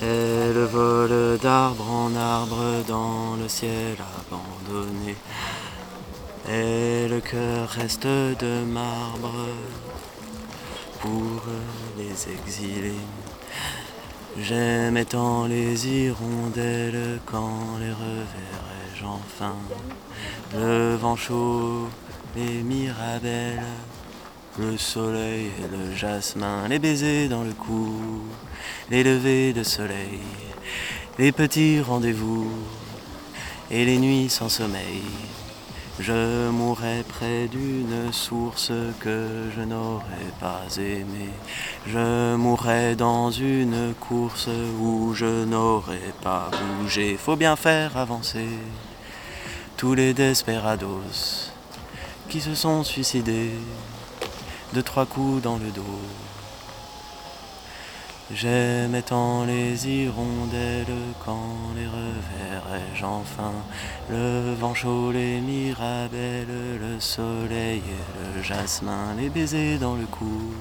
Et le vol d'arbre en arbre dans le ciel abandonné. Et le cœur reste de marbre pour les exilés. J'aimais tant les hirondelles quand les reverrai-je enfin? Le vent chaud, les mirabelles, le soleil et le jasmin, les baisers dans le cou, les levées de soleil, les petits rendez-vous et les nuits sans sommeil. Je mourrais près d'une source que je n'aurais pas aimée. Je mourrais dans une course où je n'aurais pas bougé. Faut bien faire avancer tous les desperados qui se sont suicidés de trois coups dans le dos. J'aimais tant les hirondelles quand les reverrai-je enfin. Le vent chaud, les mirabelles, le soleil et le jasmin, les baisers dans le cou,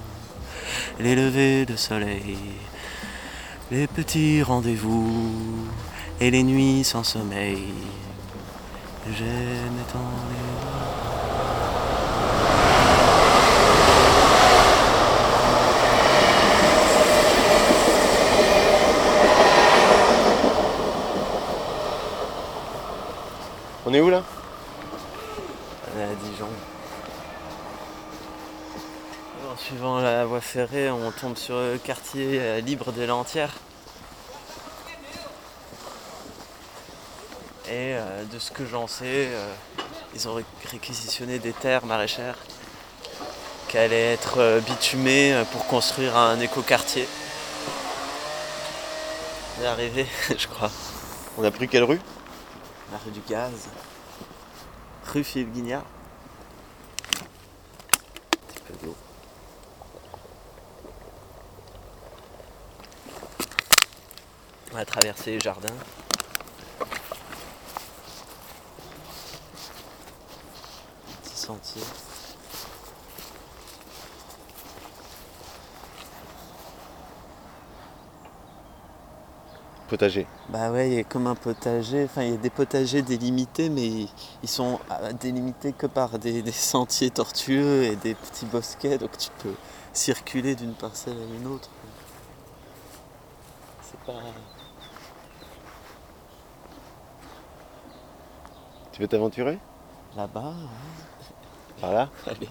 les levées de soleil, les petits rendez-vous et les nuits sans sommeil. J'aimais tant les... On est où là? On est à Dijon. En suivant la voie ferrée, on tombe sur le quartier euh, libre des Lentières. Et euh, de ce que j'en sais, euh, ils ont ré- réquisitionné des terres maraîchères qui allaient être euh, bitumées pour construire un écoquartier. On est arrivé, je crois, On a pris quelle rue? La rue du Gaz, rue Philippe Guignard. On va traverser les jardins. Petit sentier. Potager. Bah ouais, il y a comme un potager, enfin il y a des potagers délimités, mais ils ils sont euh, délimités que par des, des sentiers tortueux et des petits bosquets, donc tu peux circuler d'une parcelle à une autre. C'est pas... Tu veux t'aventurer? Là-bas, ouais. Par là? Allez.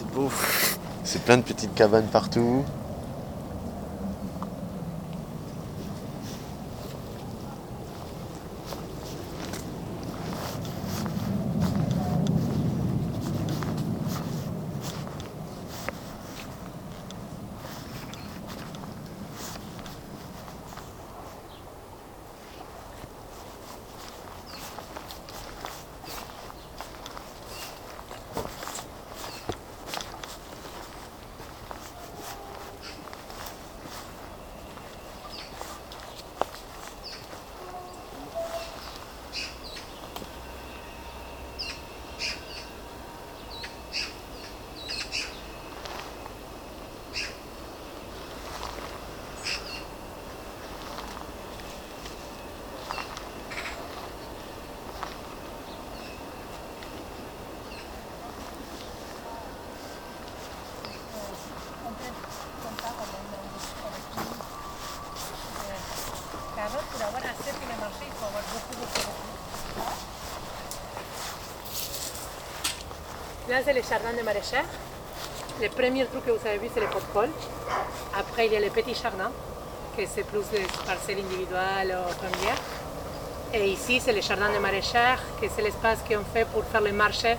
C'est beau. C'est plein de petites cabanes partout. Carottes, pour avoir assez pour les marchés, il faut avoir beaucoup, beaucoup, beaucoup. C'est le jardin de maraîchère. Le premier truc que vous avez vu, c'est le pot-col. Après, il y a le petit jardin, que c'est plus des parcelles individuelles ou familiales. Et ici, c'est le jardin de maraîchère, que c'est l'espace qu'on fait pour faire le marché.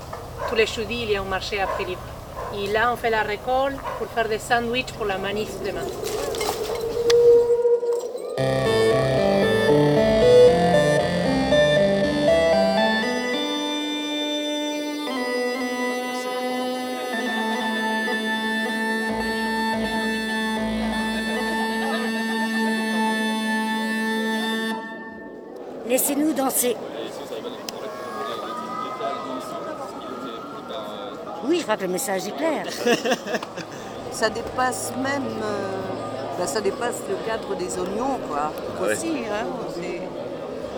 Tous les jeudis, il y a un marché à Philippe. Et là, on fait la récolte pour faire des sandwichs pour la manif demain. Que le message est clair. ça dépasse même, euh, ben, ça dépasse le cadre des oignons, quoi. Aussi, hein,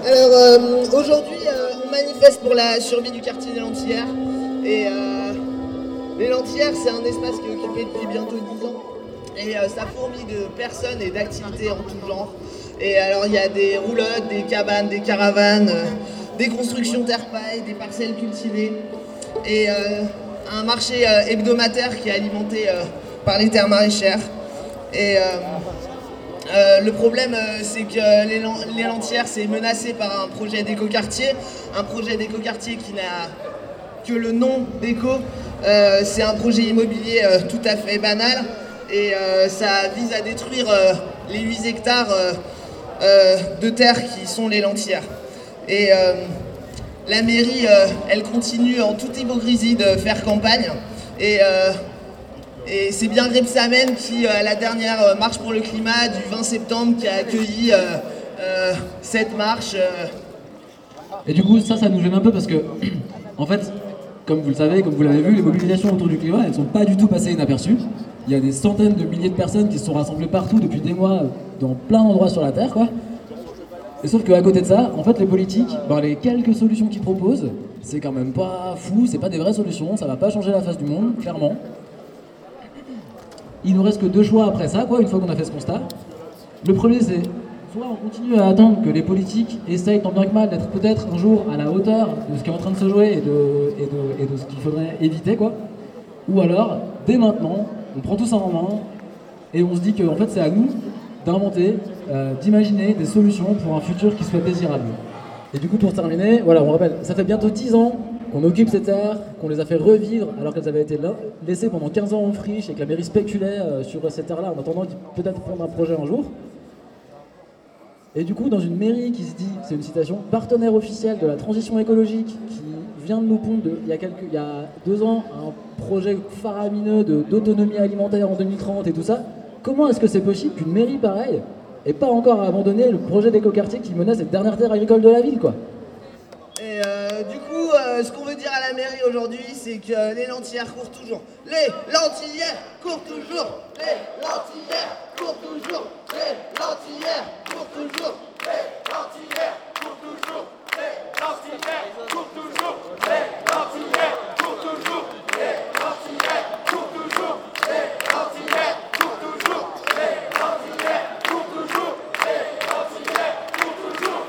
Alors euh, aujourd'hui, euh, on manifeste pour la survie du quartier des Lentillères. Et euh, les Lentillères, c'est un espace qui est occupé depuis bientôt 10 ans. Et euh, ça fourmille de personnes et d'activités en tout genre. Et alors, il y a des roulottes, des cabanes, des caravanes, euh, des constructions terre-paille, des parcelles cultivées. Et euh, un marché euh, hebdomadaire qui est alimenté euh, par les terres maraîchères. Et. euh, le problème, c'est que les, Lentières, c'est menacé par un projet d'éco-quartier. Un projet d'éco-quartier qui n'a que le nom d'éco. C'est un projet immobilier tout à fait banal. Et ça vise à détruire les 8 hectares de terre qui sont les Lentières. La mairie, euh, elle continue en toute hypocrisie de faire campagne. Et euh, c'est bien Gripsamen qui, euh, à la dernière marche pour le climat du 20 septembre, qui a accueilli cette marche. Et du coup, ça, ça nous gêne un peu parce que, en fait, comme vous le savez, comme vous l'avez vu, les mobilisations autour du climat, elles sont pas du tout passées inaperçues. Il y a des centaines de milliers de personnes qui se sont rassemblées partout depuis des mois, dans plein d'endroits sur la Terre, quoi. Et sauf qu'à côté de ça, en fait, les politiques, ben, les quelques solutions qu'ils proposent, c'est quand même pas fou, c'est pas des vraies solutions, ça va pas changer la face du monde, clairement. Il nous reste que deux choix après ça, quoi, une fois qu'on a fait ce constat. Le premier, c'est soit on continue à attendre que les politiques essayent tant bien que mal d'être peut-être un jour à la hauteur de ce qui est en train de se jouer et de, et de, ce qu'il faudrait éviter, quoi. Ou alors, dès maintenant, on prend tout ça en main et on se dit que en fait, c'est à nous d'inventer, euh, d'imaginer des solutions pour un futur qui soit désirable. Et du coup, pour terminer, voilà, on rappelle, ça fait bientôt 10 ans qu'on occupe ces terres, qu'on les a fait revivre alors qu'elles avaient été là- laissées pendant 15 ans en friche et que la mairie spéculait euh, sur ces terres-là en attendant peut-être prendre un projet un jour. Et du coup, dans une mairie qui se dit, c'est une citation, partenaire officiel de la transition écologique, qui vient de nous pondre il, y a il y a deux ans un projet faramineux d'autonomie alimentaire en 2030 et tout ça, comment est-ce que c'est possible qu'une mairie pareille ait pas encore abandonné le projet d'écoquartier qui menace cette dernière terre agricole de la ville, quoi Et euh, du coup, euh, ce qu'on veut dire à la mairie aujourd'hui, c'est que les lentillères courent toujours. Les lentillères courent toujours. Les lentillères courent toujours. Les lentillères courent toujours. Les lentillères courent toujours. Les lentillères courent toujours. Les lentillères courent toujours. Les lentillères courent toujours. Les lentillères courent toujours. Les lentillères courent toujours. Les lentillères courent toujours.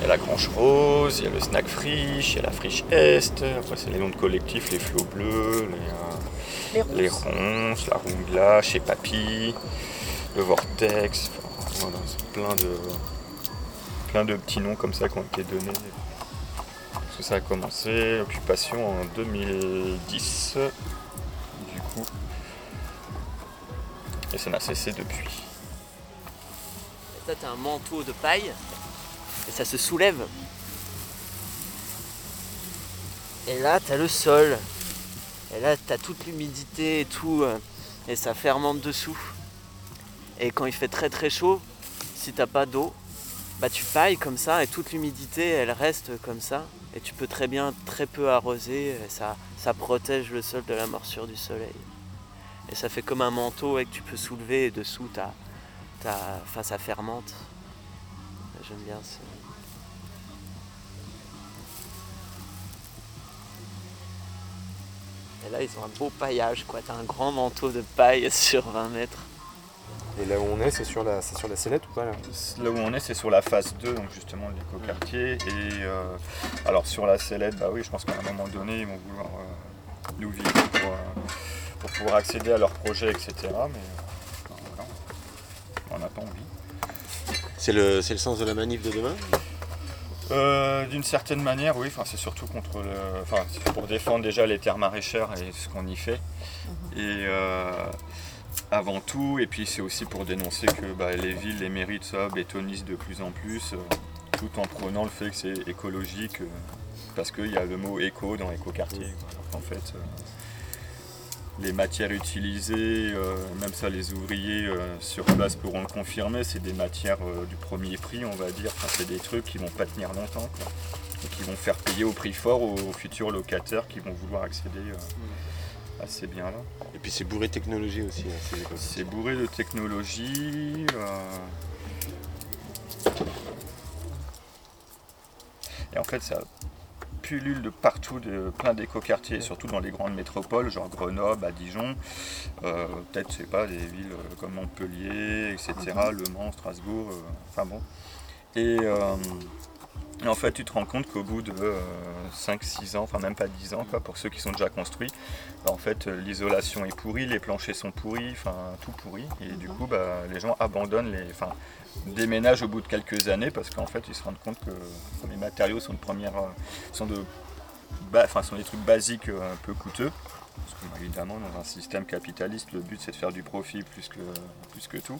Il y a la Grange Rose, il y a le Snack Friche, il y a la Friche Est, après c'est les noms de collectifs, les Flots Bleus, les, euh, Les les ronces. La Rongla, chez Papy, le Vortex, enfin, voilà, c'est plein de, plein de petits noms comme ça qui ont été donnés. Parce que ça a commencé, occupation en 2010, du coup, et ça n'a cessé depuis. Ça, t'as un manteau de paille et ça se soulève. Et là, t'as le sol. Et là, t'as toute l'humidité et tout. euh, Et ça fermente dessous. Et quand il fait très très chaud, si t'as pas d'eau, bah, tu pailles comme ça et toute l'humidité elle reste comme ça. Et tu peux très bien très peu arroser, et ça, ça protège le sol de la morsure du soleil. Et ça fait comme un manteau et que tu peux soulever et dessous t'as, t'as, enfin, ça fermente. J'aime bien ça. Et là ils ont un beau paillage quoi, t'as un grand manteau de paille sur 20 mètres. Et là où on est, c'est sur la, c'est sur la sellette ou pas là Là où on est, c'est sur la phase 2, donc justement de l'écoquartier. Et euh, alors sur la sellette, bah oui, je pense qu'à un moment donné, ils vont vouloir euh, nous vivre pour, euh, pour pouvoir accéder à leurs projets, etc. Mais euh, voilà, on n'a pas envie. C'est le, c'est le sens de la manif de demain? Euh, D'une certaine manière, oui. Enfin, c'est surtout contre le, enfin, c'est pour défendre déjà les terres maraîchères et ce qu'on y fait. Et euh, avant tout, et puis c'est aussi pour dénoncer que bah, les villes, les mairies, ça, bétonisent de plus en plus, euh, tout en prenant le fait que c'est écologique, euh, parce qu'il y a le mot éco dans écoquartier. En fait, euh, les matières utilisées, euh, même ça les ouvriers euh, sur place pourront le confirmer, c'est des matières euh, du premier prix, on va dire. Enfin, c'est des trucs qui vont pas tenir longtemps, quoi. Et qui vont faire payer au prix fort aux, aux futurs locataires qui vont vouloir accéder à ces biens-là. Et puis c'est bourré de technologie aussi. hein. C'est bourré de technologie. Et en fait, ça pullule de partout, de plein d'écoquartiers, surtout dans les grandes métropoles, genre Grenoble, à Dijon, euh, peut-être, je sais pas, des villes euh, comme Montpellier, etc., Le Mans, Strasbourg, euh, enfin bon. Et et en fait, tu te rends compte qu'au bout de 5-6 ans, enfin même pas 10 ans, quoi, pour ceux qui sont déjà construits, bah, en fait, euh, l'isolation est pourrie, les planchers sont pourris, enfin tout pourri. Et du coup, bah, les gens abandonnent, les, enfin, déménagent au bout de quelques années parce qu'en fait, ils se rendent compte que les matériaux sont de première, euh, sont de, enfin, sont des trucs basiques euh, un peu coûteux. Parce que, évidemment, dans un système capitaliste, le but c'est de faire du profit plus que, plus que tout.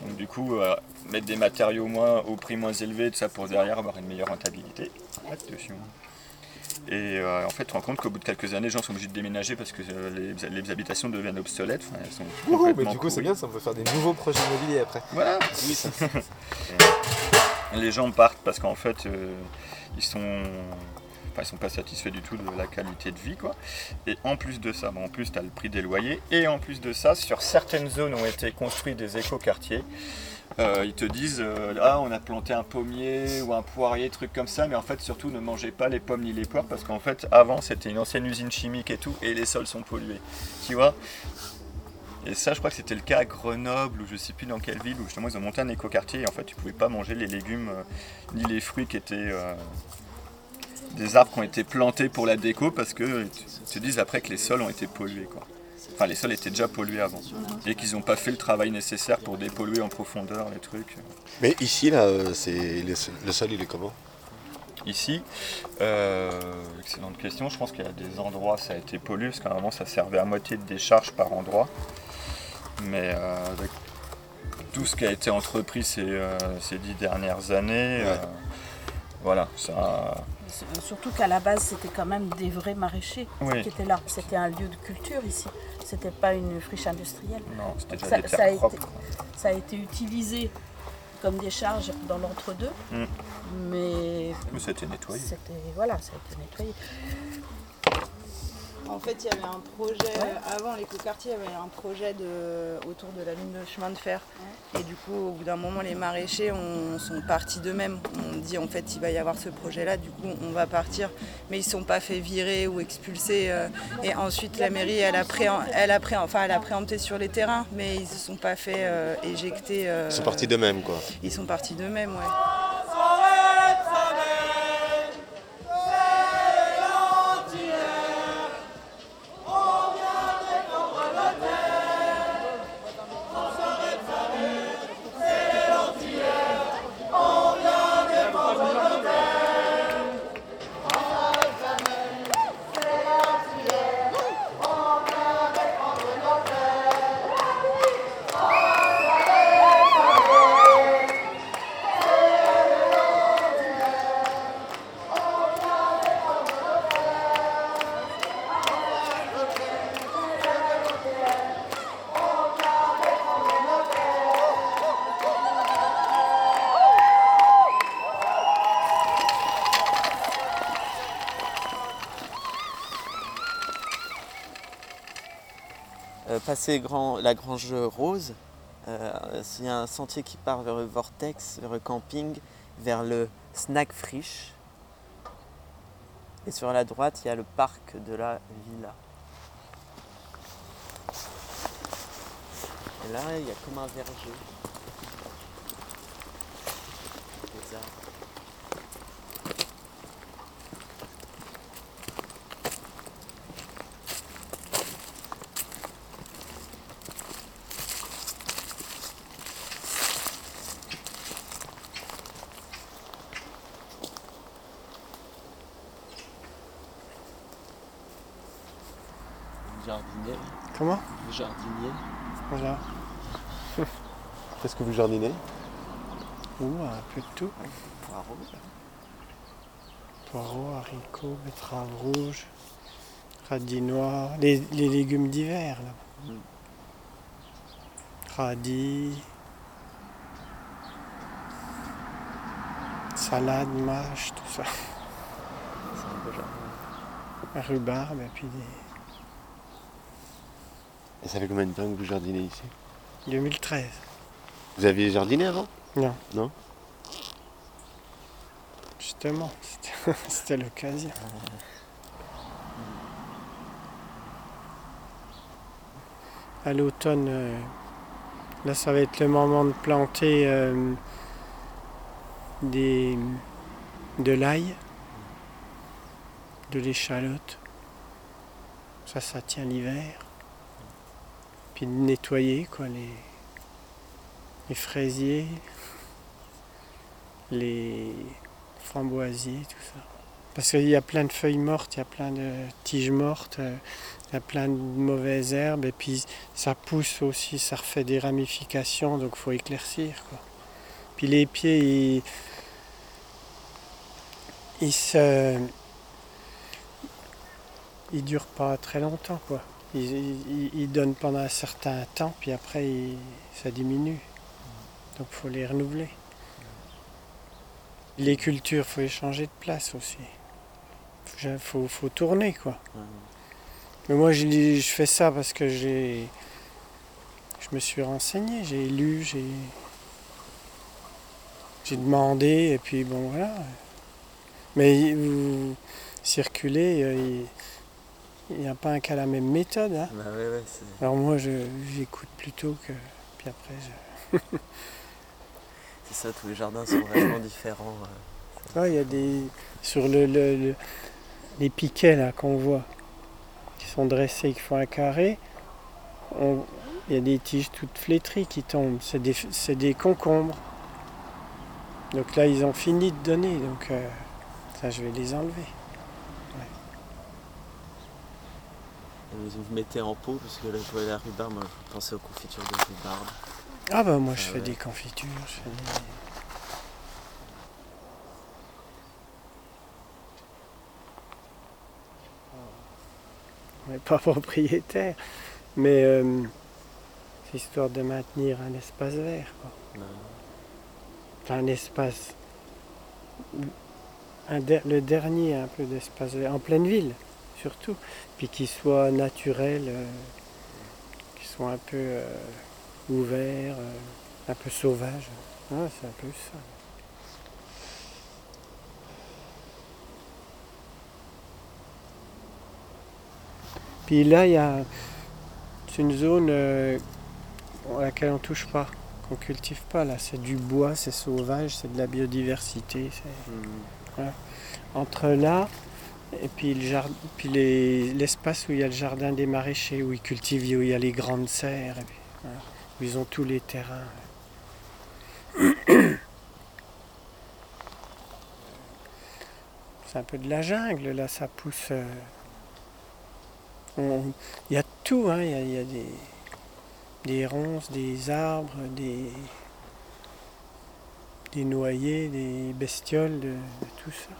Donc du coup, euh, mettre des matériaux moins, au prix moins élevé, tout ça pour derrière avoir une meilleure rentabilité. Attention. Et euh, en fait, tu te rends compte qu'au bout de quelques années, les gens sont obligés de déménager parce que euh, les, les habitations deviennent obsolètes. Enfin, elles sont Ouhou, mais du coup, c'est bien, ça on peut faire des nouveaux projets immobiliers après. Voilà. les gens partent parce qu'en fait, euh, ils sont. Enfin, ils sont pas satisfaits du tout de la qualité de vie, quoi. Et en plus de ça, bon, en plus, tu as le prix des loyers. Et en plus de ça, sur certaines zones ont été construits des écoquartiers, euh, ils te disent euh, Ah, on a planté un pommier ou un poirier, truc comme ça, mais en fait, surtout, ne mangez pas les pommes ni les poires parce qu'en fait, avant, c'était une ancienne usine chimique et tout, et les sols sont pollués. Tu vois? Et ça, je crois que c'était le cas à Grenoble ou je sais plus dans quelle ville où justement ils ont monté un écoquartier et en fait tu pouvais pas manger les légumes euh, ni les fruits qui étaient euh, des arbres qui ont été plantés pour la déco parce que tu te disent après que les sols ont été pollués quoi. Enfin les sols étaient déjà pollués avant et qu'ils n'ont pas fait le travail nécessaire pour dépolluer en profondeur les trucs. Mais ici, là, euh, c'est le, sol- il est comment? Ici, euh, excellente question, je pense qu'il y a des endroits ça a été pollué parce qu'à un moment ça servait à moitié de décharge par endroit. Mais euh, avec tout ce qui a été entrepris ces, euh, ces dix dernières années, voilà, ça. C'est- Surtout qu'à la base, c'était quand même des vrais maraîchers Oui. qui étaient là. C'était un lieu de culture ici. C'était pas une friche industrielle. Non, c'était Ça, a été, ça a été utilisé comme des charges dans l'entre-deux, Mm. mais Mais c'était nettoyé. c'était voilà, ça a été nettoyé. En fait, il y avait un projet, euh, avant l'écoquartier, il y avait un projet de, autour de la ligne de chemin de fer. Et du coup, au bout d'un moment, les maraîchers ont- sont partis d'eux-mêmes. On dit en fait, il va y avoir ce projet-là, du coup, on va partir. Mais ils ne sont pas fait virer ou expulser. euh, et ensuite, la mairie, elle a, préem- elle, a pré- enfin, elle a préempté sur les terrains, mais ils ne se sont pas fait euh, éjecter. euh, Ils sont partis d'eux-mêmes, quoi. Ils sont partis d'eux-mêmes, ouais. Grand, la Grange Rose, il y a un sentier qui part vers le Vortex, vers le camping, vers le Snack Frisch. Et sur la droite, il y a le parc de la villa. Et là, il y a comme un verger. Des arbres. Jardinier. Comment Jardinier. Voilà. Qu'est-ce que vous jardinez Ouh, un peu de tout. Poireaux. Poireaux, haricots, betteraves rouges, radis noirs, les, les légumes d'hiver là. Mm. Radis, salade, mâche, tout ça. C'est un beau jardin. Rhubarbe et puis des... Et ça fait combien de temps que vous jardinez ici? 2013. Vous aviez jardiné avant? Non. Non? Justement, c'était- l'occasion. À l'automne, euh, là ça va être le moment de planter euh, des, de l'ail, de l'échalote. Ça, ça tient l'hiver. Puis de nettoyer quoi, les, les fraisiers, les framboisiers, tout ça. Parce qu'il y a plein de feuilles mortes, il y a plein de tiges mortes, euh, il y a plein de mauvaises herbes, et puis ça pousse aussi, ça refait des ramifications, donc il faut éclaircir. Quoi. Puis les pieds, ils, ils se. Ils durent pas très longtemps, quoi. Ils, ils- ils donnent pendant un certain temps, puis après ils- ça diminue. Donc il faut les renouveler. Les cultures, il faut les changer de place aussi. Il faut, faut tourner, quoi. Mais moi, je, je fais ça parce que j'ai. Je me suis renseigné, j'ai lu, j'ai. J'ai demandé, et puis bon, voilà. Mais vous circulez, euh, il n'y a pas un qu'à la même méthode. hein. Bah ouais, ouais, c'est- Alors moi, je- j'écoute plutôt que. Puis après, je. c'est ça, tous les jardins sont vraiment différents. euh. Ouais, il y a des. Sur le, le- le- les piquets là qu'on voit, qui sont dressés, qui font un carré, on- il y a des tiges toutes flétries qui tombent. C'est des, des concombres. Donc là, ils ont fini de donner, donc euh, ça, je vais les enlever. Vous mettez en pot, parce que là, je vois la rhubarbe, moi, je pensais aux confitures de rhubarbe. Ah bah moi, je fais ouais. des confitures. Je fais des- On n'est pas propriétaire, mais euh, c'est histoire de maintenir un espace vert. quoi. Un espace. un le dernier un peu d'espace vert, en pleine ville surtout, puis qui soit naturel, euh, qui soit un peu euh, ouvert, euh, un peu sauvage. Ah, c'est un peu ça. Puis là, il y a une zone euh, à laquelle on touche pas, qu'on cultive pas. Là, c'est du bois, c'est sauvage, c'est de la biodiversité. voilà. Entre là et puis le jardin, puis les- l'espace où il y a le jardin des maraîchers, où ils cultivent, où il y a les grandes serres, où ils ont tous les terrains. C'est un peu de la jungle, là, ça pousse. euh, Il y a tout, hein, il y a, des, des ronces, des arbres, des, des noyers, des bestioles, de, tout ça.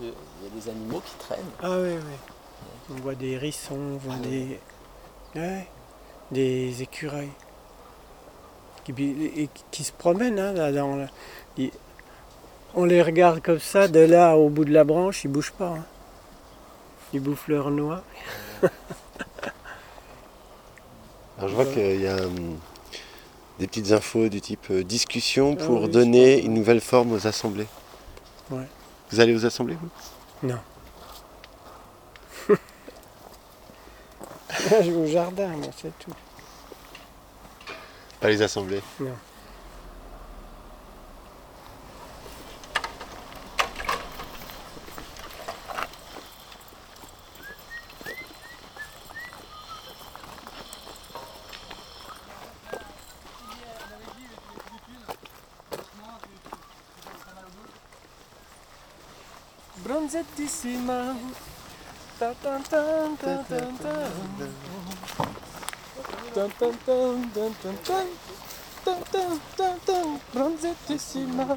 Il y a des animaux qui traînent. Ah oui, oui. On voit des hérissons, on voit Ah des, ouais, des écureuils qui, et qui se promènent hein, là, dans la- ils- on les regarde comme ça, de là au bout de la branche, ils bougent pas. hein. Ils bouffent leur noix. Alors je vois qu'il y a hum, des petites infos du type euh, discussion Ah pour oui, donner une nouvelle forme aux assemblées. Ouais. Vous allez aux assemblées vous? Non. je vais au jardin, moi, c'est tout. Pas les assemblées Non. Tan. Bronzettissima.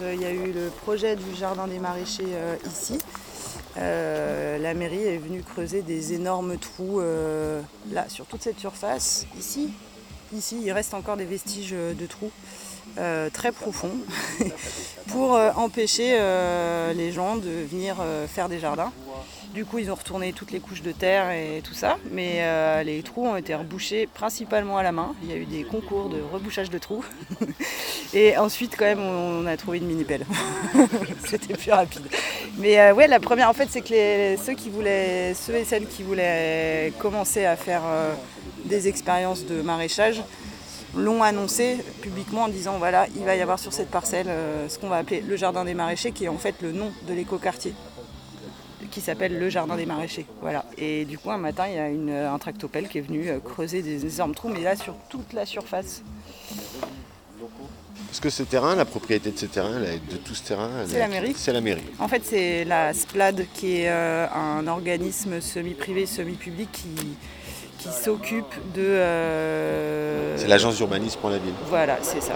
Euh, il y a eu le projet du jardin des maraîchers euh, ici, euh, la mairie est venue creuser des énormes trous là sur toute cette surface. Ici, ici, il reste encore des vestiges de trous euh, très profonds pour euh, empêcher euh, les gens de venir faire des jardins. Du coup, ils ont retourné toutes les couches de terre et tout ça, mais les trous ont été rebouchés principalement à la main. Il y a eu des concours de rebouchage de trous. et ensuite, quand même, on a trouvé une mini-pelle. C'était plus rapide. Mais ouais, la première, en fait, c'est que ceux qui voulaient, ceux et celles qui voulaient commencer à faire des expériences de maraîchage l'ont annoncé publiquement en disant voilà, il va y avoir sur cette parcelle euh, ce qu'on va appeler le jardin des maraîchers, qui est en fait le nom de l'écoquartier qui s'appelle le jardin des maraîchers. Voilà. Et du coup, un matin, il y a une- un tractopelle qui est venu euh, creuser des énormes trous, mais là sur toute la surface. Parce que ce terrain, la propriété de ce terrain, de tout ce terrain, C'est est- la mairie. C'est la mairie. En fait, c'est la SPLAD qui est euh, un organisme semi-privé, semi-public qui, qui s'occupe de. euh, C'est l'agence d'urbanisme pour la ville. Voilà, c'est ça.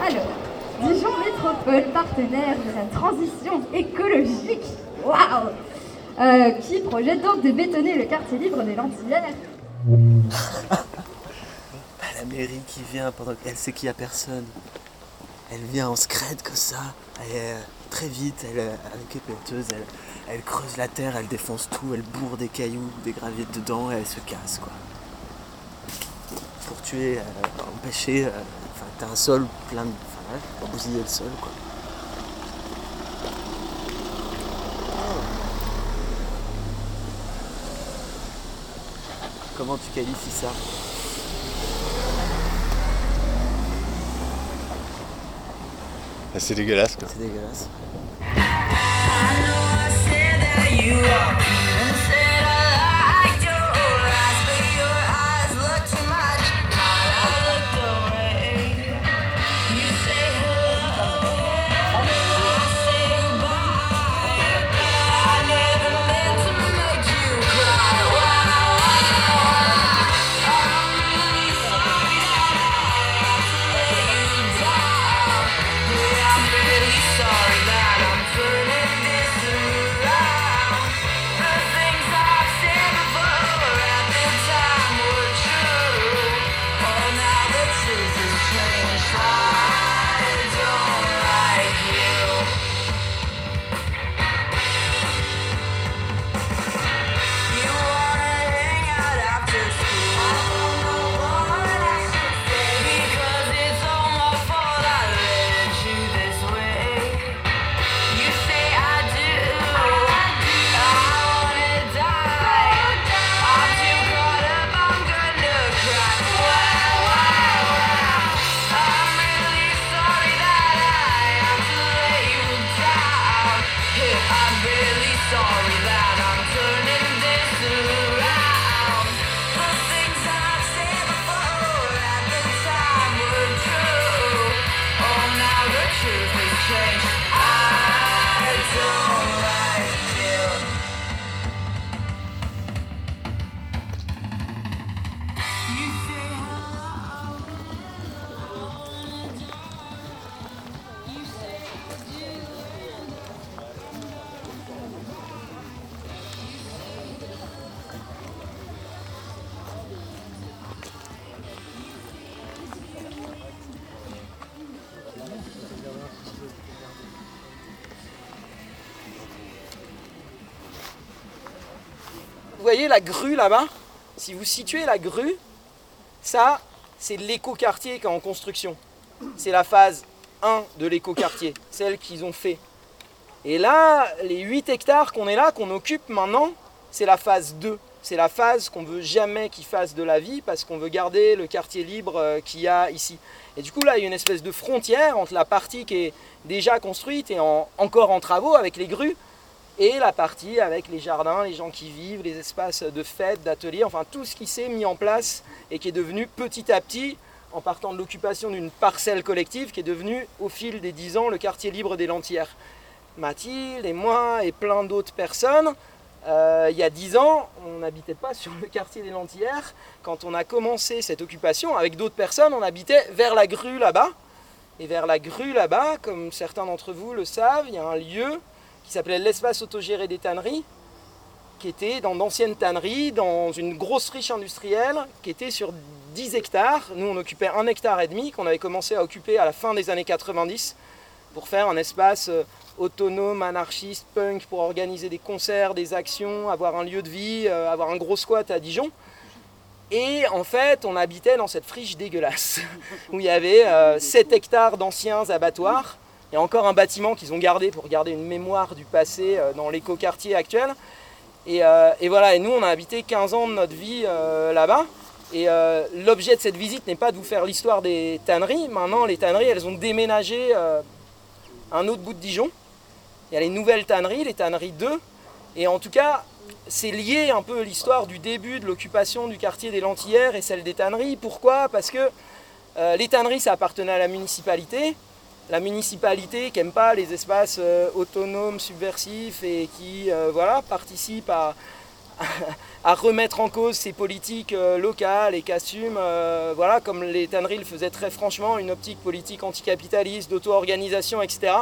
Alors, Dijon Métropole, partenaire de la transition écologique, waouh Euh, Qui projette donc de bétonner le quartier libre des Lentillères La mairie qui vient pendant qu'elle sait qu'il n'y a personne. Elle vient en scred comme ça. Elle est euh, très vite, elle, euh, avec elle, elle creuse la terre, elle défonce tout, elle bourre des cailloux, des graviers dedans et elle se casse quoi. Pour tuer, empêcher, t'as un sol plein de. Enfin bousiller le sol quoi. Comment tu qualifies ça Ah, C'est dégueulasse quoi. C'est dégueulasse. La grue là-bas Si vous situez la grue, ça, c'est l'écoquartier qui est en construction. C'est la phase 1 de l'écoquartier, celle qu'ils ont fait. Et là, les 8 hectares qu'on est là, qu'on occupe maintenant, c'est la phase 2. C'est la phase qu'on veut jamais qu'ils fassent de la vie parce qu'on veut garder le quartier libre euh, qu'il y a ici. Et du coup, là, il y a une espèce de frontière entre la partie qui est déjà construite et encore en travaux avec les grues et la partie avec les jardins, les gens qui vivent, les espaces de fête, d'ateliers, enfin tout ce qui s'est mis en place et qui est devenu petit à petit, en partant de l'occupation d'une parcelle collective, qui est devenu au fil des dix ans le quartier libre des Lentières. Mathilde et moi et plein d'autres personnes, euh, il y a dix ans, on n'habitait pas sur le quartier des Lentillères. Quand on a commencé cette occupation, avec d'autres personnes, on habitait vers la grue là-bas. Et vers la grue là-bas, comme certains d'entre vous le savent, il y a un lieu qui s'appelait l'espace autogéré des tanneries, qui était dans d'anciennes tanneries, dans une grosse friche industrielle, qui était sur 10 hectares. Nous, on occupait un hectare et demi, qu'on avait commencé à occuper à la fin des années 90, pour faire un espace euh, autonome, anarchiste, punk, pour organiser des concerts, des actions, avoir un lieu de vie, euh, avoir un gros squat à Dijon. Et en fait, on habitait dans cette friche dégueulasse, où il y avait 7 euh, hectares d'anciens abattoirs. Il y a encore un bâtiment qu'ils ont gardé pour garder une mémoire du passé euh, dans l'écoquartier actuel. Et, et, voilà, et nous, on a habité 15 ans de notre vie là-bas. Et l'objet de cette visite n'est pas de vous faire l'histoire des tanneries. Maintenant, les tanneries, elles ont déménagé un autre bout de Dijon. Il y a les nouvelles tanneries, les tanneries 2. Et en tout cas, c'est lié un peu l'histoire du début de l'occupation du quartier des Lentillères et celle des tanneries. Pourquoi? Parce que euh, les tanneries, ça appartenait à la municipalité. La municipalité qui n'aime pas les espaces euh, autonomes, subversifs et qui euh, voilà, participe à, remettre en cause ces politiques locales et qui assume, voilà, comme les tanneries le faisaient très franchement, une optique politique anticapitaliste, d'auto-organisation, etc.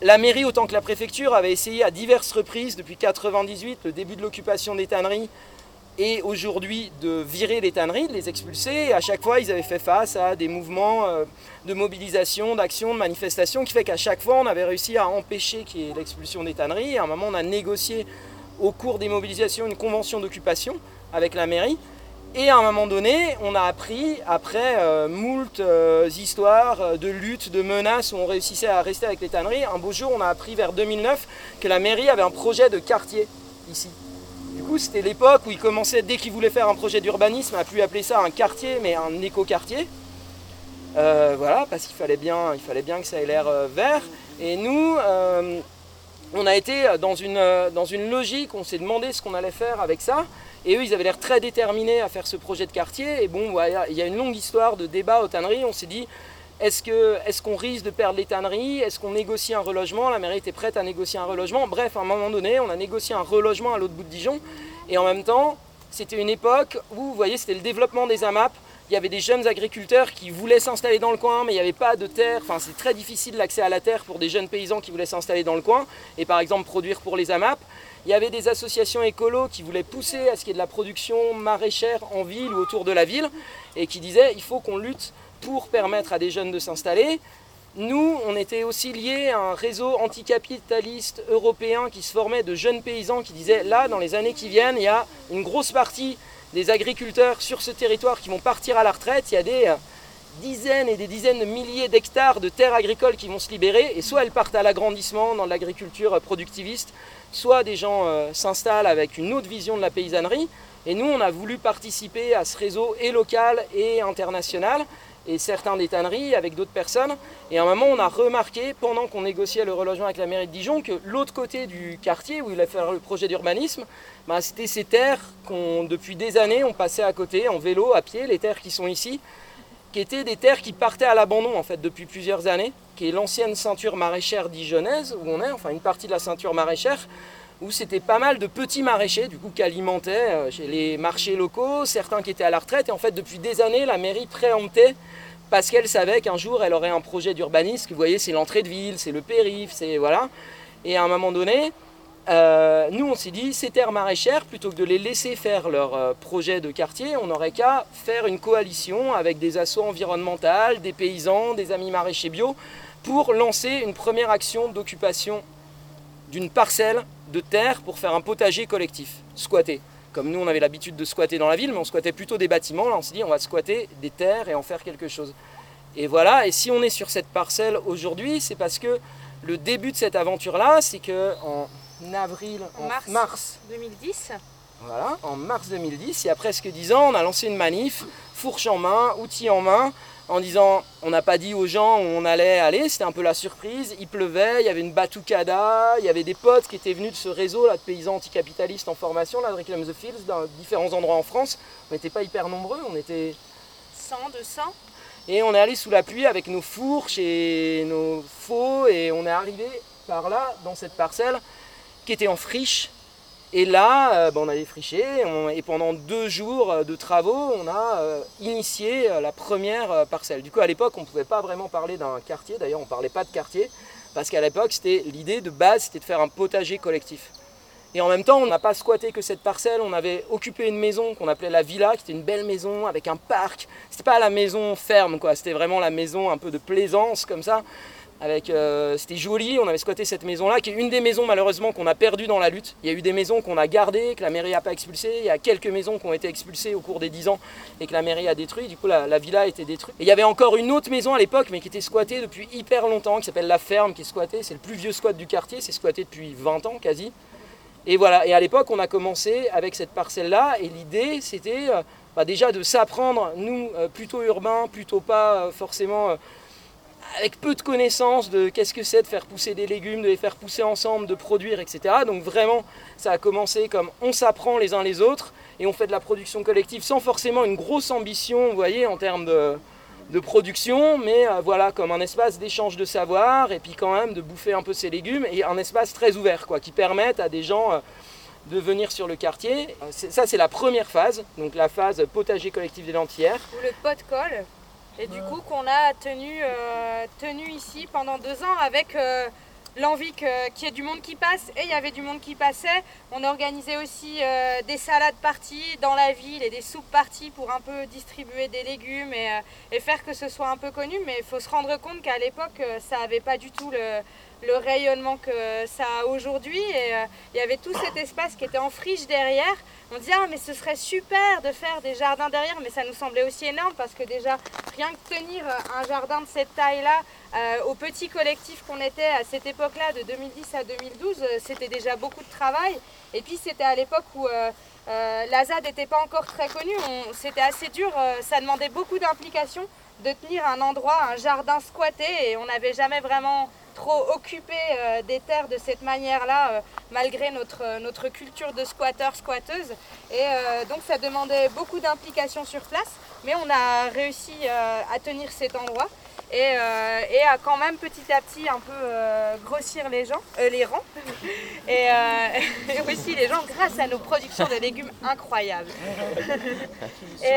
La mairie, autant que la préfecture, avait essayé à diverses reprises, depuis 1998, le début de l'occupation des tanneries, et aujourd'hui de virer les tanneries, de les expulser. À chaque fois, ils avaient fait face à des mouvements euh, de mobilisation, d'action, de manifestation, qui fait qu'à chaque fois, on avait réussi à empêcher l'expulsion des tanneries. À un moment, on a négocié au cours des mobilisations une convention d'occupation avec la mairie. Et à un moment donné, on a appris, après euh, moult euh, histoires de luttes, de menaces où on réussissait à rester avec les tanneries, un beau jour, on a appris vers 2009 que la mairie avait un projet de quartier ici. Du coup, c'était l'époque où ils commençaient, dès qu'ils voulaient faire un projet d'urbanisme, à plus appeler ça un quartier, mais un éco-quartier. voilà, parce qu'il fallait bien, fallait bien que ça ait l'air vert. Et nous, on a été dans une, dans une logique, on s'est demandé ce qu'on allait faire avec ça. Et eux, ils avaient l'air très déterminés à faire ce projet de quartier. Et bon, il y a une longue histoire de débat aux tanneries. On s'est dit, est-ce qu'on risque de perdre les tanneries? Est-ce qu'on négocie un relogement? La mairie était prête à négocier un relogement. Bref, à un moment donné, on a négocié un relogement à l'autre bout de Dijon. Et en même temps, c'était une époque où, vous voyez, c'était le développement des AMAP. Il y avait des jeunes agriculteurs qui voulaient s'installer dans le coin, mais il n'y avait pas de terre. Enfin, c'est très difficile l'accès à la terre pour des jeunes paysans qui voulaient s'installer dans le coin et par exemple produire pour les AMAP. Il y avait des associations écolos qui voulaient pousser à ce qu'il y ait de la production maraîchère en ville ou autour de la ville et qui disaient il faut qu'on lutte pour permettre à des jeunes de s'installer. Nous, on était aussi liés à un réseau anticapitaliste européen qui se formait de jeunes paysans qui disaient là, dans les années qui viennent, il y a une grosse partie des agriculteurs sur ce territoire qui vont partir à la retraite. Il y a des dizaines et des dizaines de milliers d'hectares de terres agricoles qui vont se libérer et soit elles partent à l'agrandissement dans l'agriculture productiviste, soit des gens euh, s'installent avec une autre vision de la paysannerie. Et nous, on a voulu participer à ce réseau et local et international, et certains des tanneries avec d'autres personnes. Et à un moment, on a remarqué, pendant qu'on négociait le relogement avec la mairie de Dijon, que l'autre côté du quartier, où il a fait le projet d'urbanisme, bah, c'était ces terres qu'on, depuis des années, on passait à côté, en vélo, à pied, les terres qui sont ici, qui étaient des terres qui partaient à l'abandon, en fait, depuis plusieurs années qui est l'ancienne ceinture maraîchère dijonnaise, où on est, enfin une partie de la ceinture maraîchère, où c'était pas mal de petits maraîchers, du coup, qui alimentaient euh, les marchés locaux, certains qui étaient à la retraite. Et en fait, depuis des années, la mairie préemptait parce qu'elle savait qu'un jour, elle aurait un projet d'urbanisme. Vous voyez, c'est l'entrée de ville, c'est le périph', c'est voilà. Et à un moment donné, euh, nous, on s'est dit, ces terres maraîchères, plutôt que de les laisser faire leur euh, projet de quartier, on n'aurait qu'à faire une coalition avec des assauts environnementales, des paysans, des amis maraîchers bio, pour lancer une première action d'occupation d'une parcelle de terre pour faire un potager collectif, squatter. Comme nous, on avait l'habitude de squatter dans la ville, mais on squattait plutôt des bâtiments. Là, on s'est dit, on va squatter des terres et en faire quelque chose. Et voilà, et si on est sur cette parcelle aujourd'hui, c'est parce que le début de cette aventure-là, c'est que en avril, en mars, mars 2010. voilà, en mars 2010, il y a presque 10 ans, on a lancé une manif, fourche en main, outils en main, en disant, on n'a pas dit aux gens où on allait aller, c'était un peu la surprise, il pleuvait, il y avait une batucada, il y avait des potes qui étaient venus de ce réseau là, de paysans anticapitalistes en formation, là, de Reclaim the Fields, dans différents endroits en France. On n'était pas hyper nombreux, on était 100, 200. et on est allé sous la pluie avec nos fourches et nos faux et on est arrivé par là, dans cette parcelle qui était en friche. Et là, euh, ben, on a défriché et pendant deux jours euh, de travaux, on a euh, initié la première parcelle. Du coup, à l'époque, on ne pouvait pas vraiment parler d'un quartier. D'ailleurs, on ne parlait pas de quartier parce qu'à l'époque, c'était l'idée de base, c'était de faire un potager collectif. Et en même temps, on n'a pas squatté que cette parcelle, on avait occupé une maison qu'on appelait la villa, qui était une belle maison avec un parc. C'était pas la maison ferme, quoi. C'était vraiment la maison un peu de plaisance comme ça. Euh, c'était joli, on avait squatté cette maison-là, qui est une des maisons malheureusement qu'on a perdues dans la lutte. Il y a eu des maisons qu'on a gardées, que la mairie n'a pas expulsées. Il y a quelques maisons qui ont été expulsées au cours des 10 ans et que la mairie a détruit. Du coup, la, la villa a été détruite. Et il y avait encore une autre maison à l'époque, mais qui était squattée depuis hyper longtemps, qui s'appelle La Ferme, qui est squattée. C'est le plus vieux squat du quartier, c'est squatté depuis 20 ans quasi. Et voilà, et à l'époque, on a commencé avec cette parcelle-là, et l'idée, c'était euh, bah, déjà de s'apprendre, nous, euh, plutôt urbains, plutôt pas forcément avec peu de connaissances de qu'est-ce que c'est de faire pousser des légumes, de les faire pousser ensemble, de produire, etc. Donc vraiment, ça a commencé comme on s'apprend les uns les autres, et on fait de la production collective sans forcément une grosse ambition, vous voyez, en termes de, production, mais euh, voilà, comme un espace d'échange de savoir, et puis quand même de bouffer un peu ses légumes, et un espace très ouvert, quoi, qui permette à des gens euh, de venir sur le quartier. Euh, Ça, c'est la première phase, donc la phase potager collectif des Lentillères. Ou le pot colle. Et du coup, qu'on a tenu, euh, tenu ici pendant deux ans avec euh, l'envie qu'il y ait du monde qui passe. Et il y avait du monde qui passait. On organisait aussi euh, des salades parties dans la ville et des soupes parties pour un peu distribuer des légumes et, et faire que ce soit un peu connu. Mais il faut se rendre compte qu'à l'époque, ça n'avait pas du tout le, le rayonnement que ça a aujourd'hui. Et euh, il y avait tout cet espace qui était en friche derrière. On disait, ah, mais ce serait super de faire des jardins derrière, mais ça nous semblait aussi énorme parce que déjà, rien que tenir euh, un jardin de cette taille-là, euh, au petit collectif qu'on était à cette époque-là, de 2010 à 2012, euh, c'était déjà beaucoup de travail. Et puis, c'était à l'époque où la ZAD n'était pas encore très connue. On- C'était assez dur, ça demandait beaucoup d'implication de tenir un endroit, un jardin squatté, et on n'avait jamais vraiment trop occupé euh, des terres de cette manière-là, euh, malgré notre, euh, notre culture de squatteurs, squatteuses. Et euh, donc ça demandait beaucoup d'implication sur place, mais on a réussi à tenir cet endroit et, et à quand même petit à petit un peu grossir les gens, les rangs, et, et aussi les gens grâce à nos productions de légumes incroyables. Et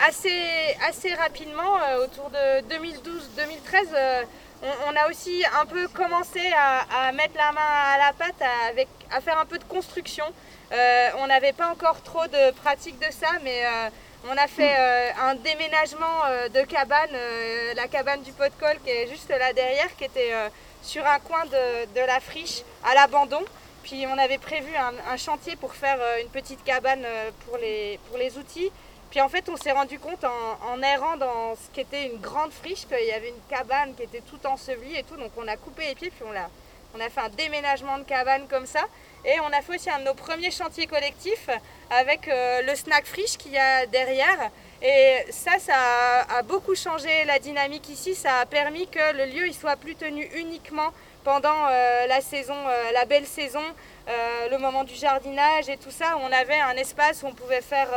assez, assez rapidement, autour de 2012-2013, euh, on, a aussi un peu commencé à, mettre la main à la pâte, à, faire un peu de construction. Euh, on n'avait pas encore trop de pratique de ça, mais euh, on a fait euh, un déménagement de cabane, la cabane du pot de colle qui est juste là derrière, qui était sur un coin de, la friche à l'abandon. Puis on avait prévu un, chantier pour faire une petite cabane pour les outils. Puis en fait, on s'est rendu compte en, errant dans ce qui était une grande friche qu'il y avait une cabane qui était tout ensevelie et tout. Donc on a coupé les pieds, puis on, a fait un déménagement de cabane comme ça. Et on a fait aussi un de nos premiers chantiers collectifs avec euh, le snack friche qu'il y a derrière. Et ça, ça a, beaucoup changé la dynamique ici. Ça a permis que le lieu il soit plus tenu uniquement pendant euh, la saison, euh, la belle saison, le moment du jardinage et tout ça. On avait un espace où on pouvait faire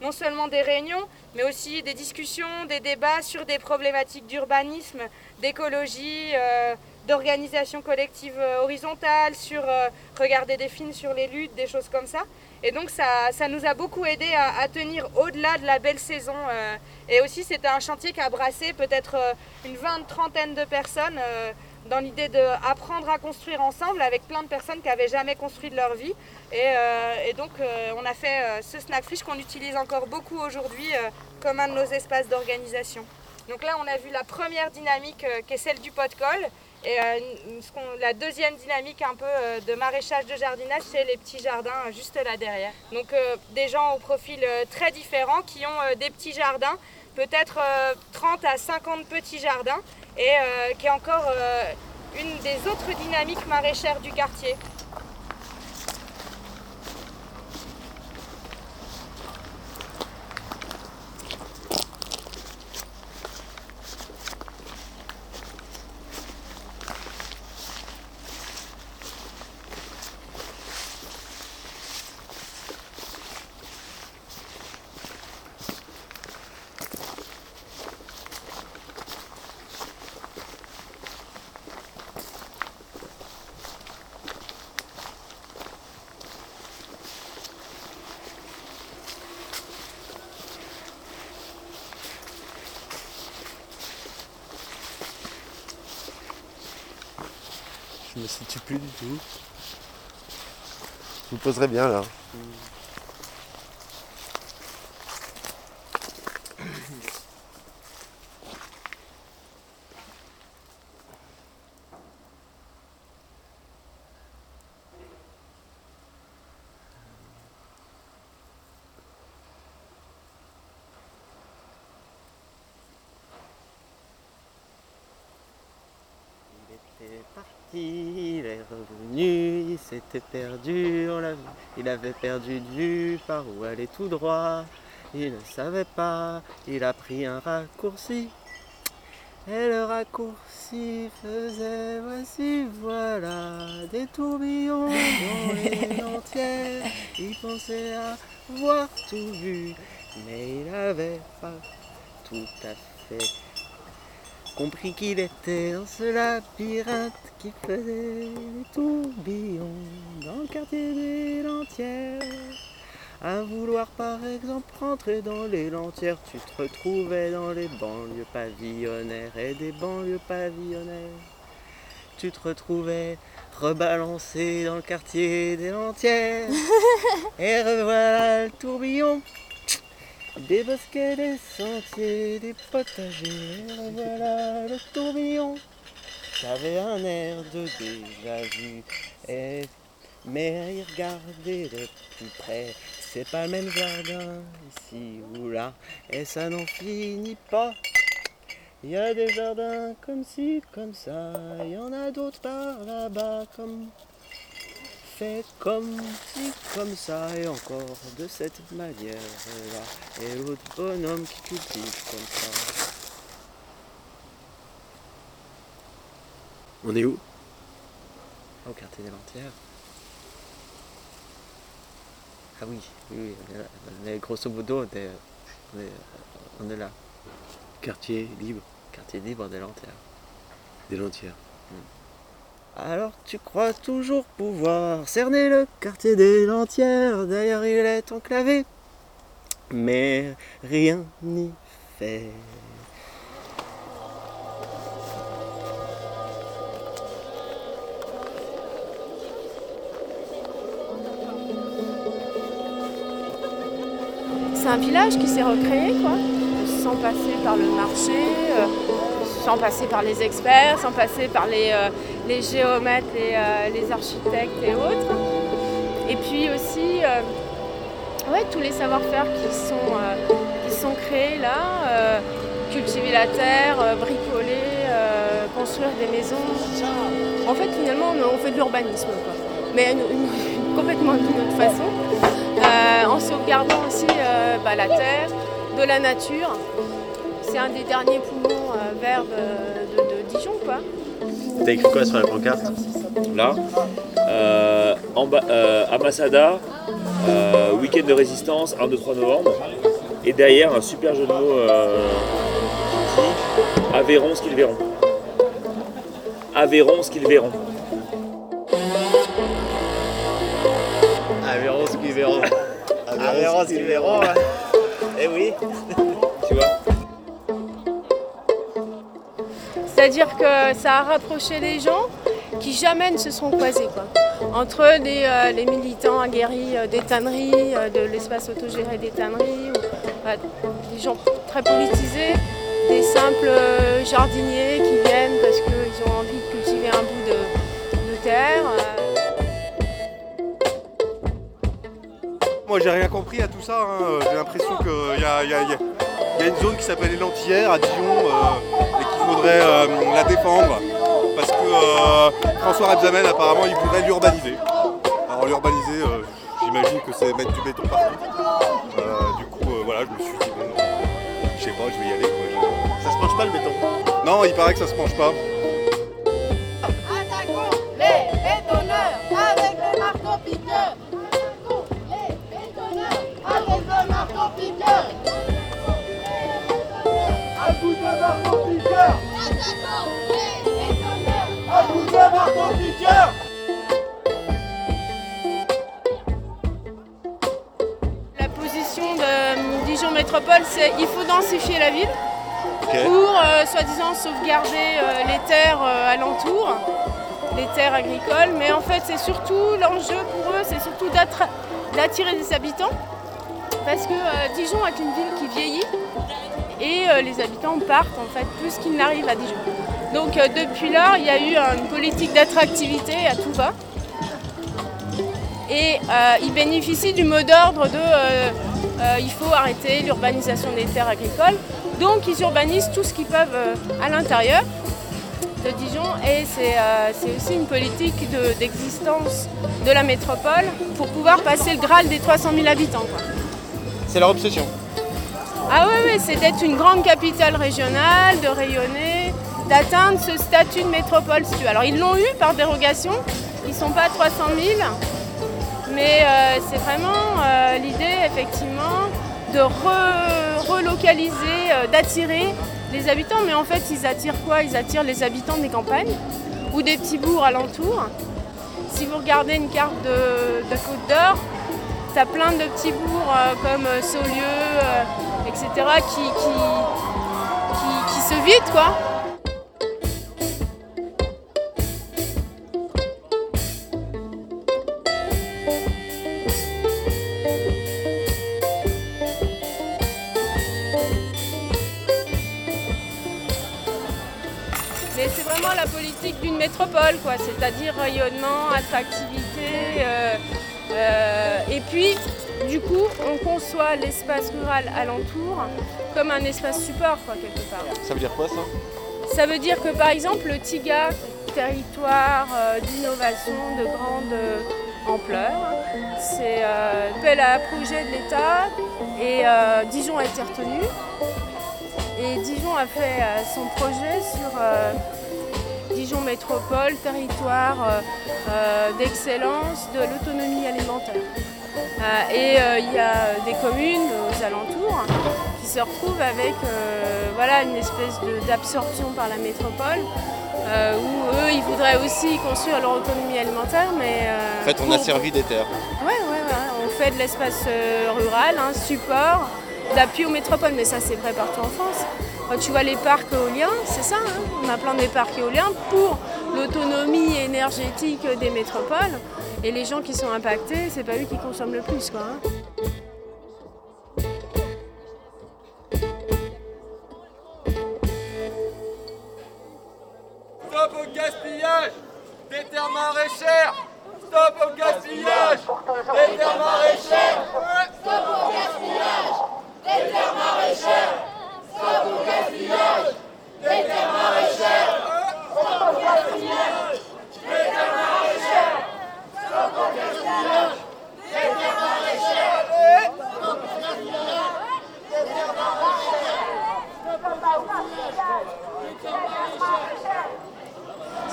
non seulement des réunions, mais aussi des discussions, des débats sur des problématiques d'urbanisme, d'écologie, euh, d'organisation collective euh, horizontale, sur euh, regarder des films sur les luttes, des choses comme ça. Et donc ça, ça nous a beaucoup aidé à, tenir au-delà de la belle saison. et aussi c'était un chantier qui a brassé peut-être une vingt, trentaine de personnes dans l'idée d'apprendre à construire ensemble avec plein de personnes qui n'avaient jamais construit de leur vie. Et, euh, donc euh, on a fait euh, ce snack friche qu'on utilise encore beaucoup aujourd'hui comme un de nos espaces d'organisation. Donc là on a vu la première dynamique qui est celle du pot de colle. Et la deuxième dynamique un peu de maraîchage de jardinage, c'est les petits jardins juste là derrière. Donc des gens au profil très différents qui ont des petits jardins, peut-être euh, 30 à 50 petits jardins, et euh, qui est encore euh, une des autres dynamiques maraîchères du quartier. Je me situe plus du tout. Je vous poserai bien là. Il était parti, il est perdu, on l'a vu. Il avait perdu de vue par où aller tout droit. Il ne savait pas, il a pris un raccourci. Et le raccourci faisait voici voilà des tourbillons dans les entières. Il pensait avoir tout vu, mais il avait pas tout à fait compris qu'il était dans ce labyrinthe qui faisait des tourbillons dans le quartier des Lentières. À vouloir par exemple rentrer dans les Lentières, tu te retrouvais dans les banlieues pavillonnaires et des banlieues pavillonnaires. Tu te retrouvais rebalancé dans le quartier des Lentières. et revoilà le tourbillon des bosquets, des sentiers, des potagers, voilà le tourbillon. J'avais un air de déjà vu, et... mais regarder de plus près, c'est pas le même jardin ici ou là, et ça n'en finit pas. Il y a des jardins comme ci, comme ça, il y en a d'autres par là-bas comme fait comme ci, comme ça, et encore de cette manière-là. Et l'autre bonhomme qui cultive comme ça. On est où? Au quartier des Lentières. Ah oui, oui, oui, on est là. Grosso modo, on est, on est, on est là. Quartier libre Quartier libre des Lentières. des Lentières. Alors tu crois toujours pouvoir cerner le quartier des Lentières, d'ailleurs il est enclavé, mais rien n'y fait. C'est un village qui s'est recréé, quoi, sans passer par le marché, euh, sans passer par les experts, sans passer par les, euh, les géomètres, les, euh, les architectes et autres. Et puis aussi, euh, ouais, tous les savoir-faire qui sont, euh, qui sont créés là, cultiver la terre, bricoler, construire des maisons. En fait, finalement, on, fait de l'urbanisme, mais complètement d'une autre façon, en sauvegardant aussi bah, la terre, de la nature. C'est un des derniers poumons verts de- de Dijon, quoi. T'as écrit quoi sur la pancarte Là, euh, euh, euh, week-end de résistance, 1-2-3 novembre. Et derrière, un super jeu de mots euh, qui dit Aveyron ce qu'ils verront. Aveyron ce qu'ils verront. Verrons ce qu'ils verront. Verrons ce qu'ils verront. Eh oui. Tu vois C'est-à-dire que ça a rapproché les gens qui jamais ne se sont croisés. Quoi. Entre les, euh, militants aguerris euh, des tanneries, euh, de l'espace autogéré des tanneries, des gens très politisés, des simples jardiniers qui viennent parce qu'ils ont envie de cultiver militaires. euh, Moi j'ai rien compris à tout ça, hein. j'ai l'impression qu'il y a, une zone qui s'appelle les à Dijon faudrait euh, la défendre parce que euh, François Rebsamen apparemment il voudrait l'urbaniser. Alors l'urbaniser, euh, j'imagine que c'est mettre du béton partout. Euh, du coup voilà, je me suis dit bon, je sais pas, je vais y aller. quoi. Ça se mange pas le béton? Non, il paraît que ça se mange pas. La position de Dijon Métropole, c'est il faut densifier la ville pour, euh, soi-disant, sauvegarder euh, les terres euh, alentours, les terres agricoles. Mais en fait, c'est surtout l'enjeu pour eux, c'est surtout d'attirer des habitants. Parce que euh, Dijon est une ville qui vieillit et euh, les habitants partent en fait plus qu'ils n'arrivent à Dijon. Donc euh, depuis lors, il y a eu une politique d'attractivité à tout va. Et euh, ils bénéficient du mot d'ordre de euh, il faut arrêter l'urbanisation des terres agricoles. Donc ils urbanisent tout ce qu'ils peuvent à l'intérieur de Dijon et c'est euh, aussi une politique de- d'existence de, la métropole pour pouvoir passer le Graal des 300 000 habitants. C'est leur obsession. Ah oui, oui, c'est d'être une grande capitale régionale, de rayonner, d'atteindre ce statut de métropole. Alors ils l'ont eu par dérogation, ils ne sont pas à 300 000, mais euh, c'est vraiment euh, l'idée effectivement de re- relocaliser, euh, d'attirer les habitants. Mais en fait, ils attirent quoi? Ils attirent les habitants des campagnes ou des petits bourgs alentours. Si vous regardez une carte de, Côte d'Or, tu as plein de petits bourgs comme Saulieu, etc., qui, qui se vident, quoi. D'une métropole, quoi. C'est-à-dire rayonnement, attractivité. euh, euh, et puis, du coup, on conçoit l'espace rural alentour comme un espace support, quoi, quelque part. Ça veut dire quoi ça? Ça veut dire que par exemple le TIGA, territoire euh, d'innovation de grande ampleur, c'est appel à projet de l'État et Dijon a été retenu. Et Dijon a fait son projet sur Dijon Métropole, territoire euh, euh, d'excellence de l'autonomie alimentaire. Euh, et il y a des communes aux alentours qui se retrouvent avec voilà, une espèce d'absorption par la métropole, euh, où eux, ils voudraient aussi construire leur autonomie alimentaire, mais... euh, En fait, on a pour- servi des terres. Ouais, ouais, ouais. On fait de l'espace rural, un support d'appui aux métropoles, mais ça c'est vrai partout en France. Quand tu vois les parcs éoliens, c'est ça, hein. on a plein des parcs éoliens pour l'autonomie énergétique des métropoles. Et les gens qui sont impactés, c'est pas eux qui consomment le plus. Quoi, hein. Stop au gaspillage des terres maraîchères Stop au gaspillage des terres maraîchères Stop au gaspillage des terres maraîchères.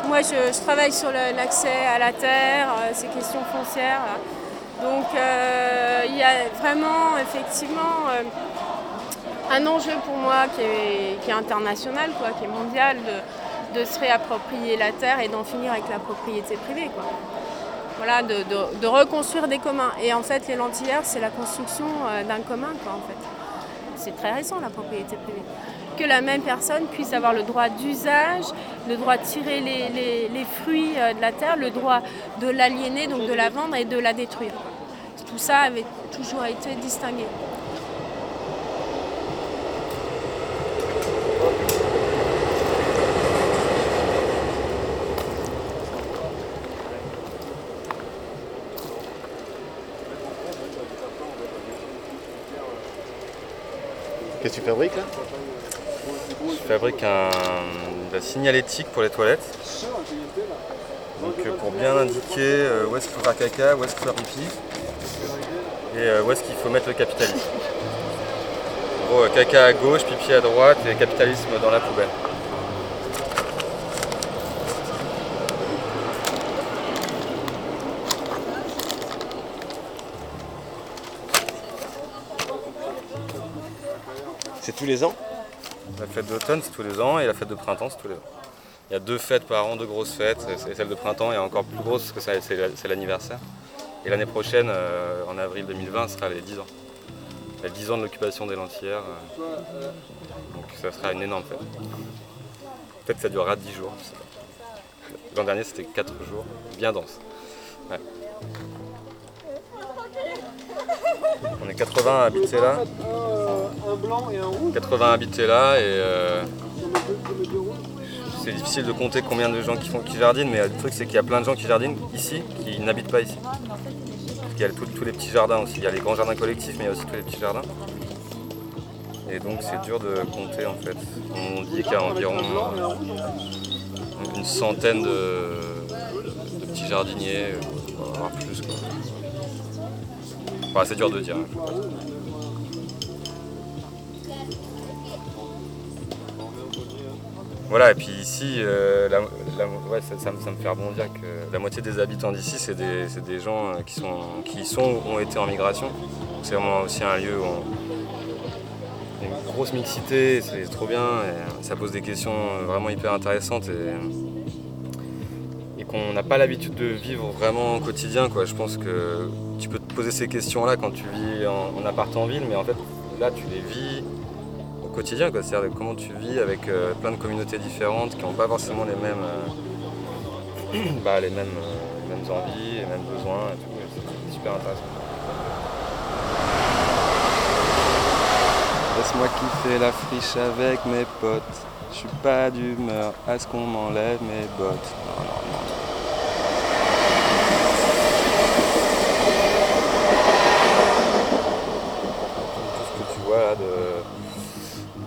Moi, je, travaille sur l'accès à la terre, euh, ces questions foncières. Donc, euh, il y a vraiment, effectivement, euh, un enjeu pour moi qui est, international, quoi, qui est mondial, de, se réapproprier la terre et d'en finir avec la propriété privée. Quoi. Voilà, de, reconstruire des communs. Et en fait, les lentillères, c'est la construction euh, d'un commun, quoi, en fait. C'est très récent, la propriété privée. Que la même personne puisse avoir le droit d'usage, le droit de tirer les fruits euh, de la terre, le droit de l'aliéner, donc de la vendre et de la détruire. Tout ça avait toujours été distingué. Qu'est-ce que tu fabriques là? Je fabrique un, signalétique pour les toilettes. Donc euh, pour bien indiquer euh, où est-ce qu'il faut faire caca, où est-ce qu'il faut faire pipi et euh, où est-ce qu'il faut mettre le capitalisme. En gros, caca à gauche, pipi à droite et capitalisme dans la poubelle. C'est tous les ans La fête d'automne, c'est tous les ans, et la fête de printemps, c'est tous les ans. Il y a deux fêtes par an, deux grosses fêtes. C'est celle de printemps est encore plus grosse parce que c'est la- c'est l'anniversaire. Et l'année prochaine, euh, en avril 2020, ce sera les 10 ans. Les 10 ans de l'occupation des Lentillères. euh, donc ça sera une énorme fête. Peut-être que ça durera 10 jours. L'an dernier, c'était 4 jours, bien dense. On est 80 à habiter là. Un blanc et un rouge. 80 habités là et euh, c'est difficile de compter combien de gens qui, font, qui jardinent, mais le truc c'est qu'il y a plein de gens qui jardinent ici qui n'habitent pas ici. Parce qu'il y a tous- les petits jardins aussi, il y a les grands jardins collectifs mais il y a aussi tous les petits jardins. Et donc c'est dur de compter en fait. On dit qu'il y a environ une centaine de, de petits jardiniers, voire plus quoi. C'est dur de dire. Voilà, et puis ici, euh, ouais, ça, ça me- fait rebondir que la moitié des habitants d'ici, c'est des, des gens euh, qui, sont, qui sont ou ont été en migration. C'est vraiment aussi un lieu où on- une grosse mixité, c'est trop bien, et ça pose des questions euh, vraiment hyper intéressantes et, et qu'on n'a pas l'habitude de vivre vraiment au quotidien. Quoi. Je pense que tu peux poser ces questions-là quand tu vis en, en appart en ville, mais en fait, là, tu les vis au quotidien. C'est-à-dire comment tu vis avec euh, plein de communautés différentes qui n'ont pas forcément les mêmes, euh, bah, les mêmes, euh, mêmes envies, les mêmes besoins C'est super intéressant. Laisse-moi kiffer la friche avec mes potes. Je suis pas d'humeur à ce qu'on m'enlève mes bottes. Non, non, non. tout ce que tu vois là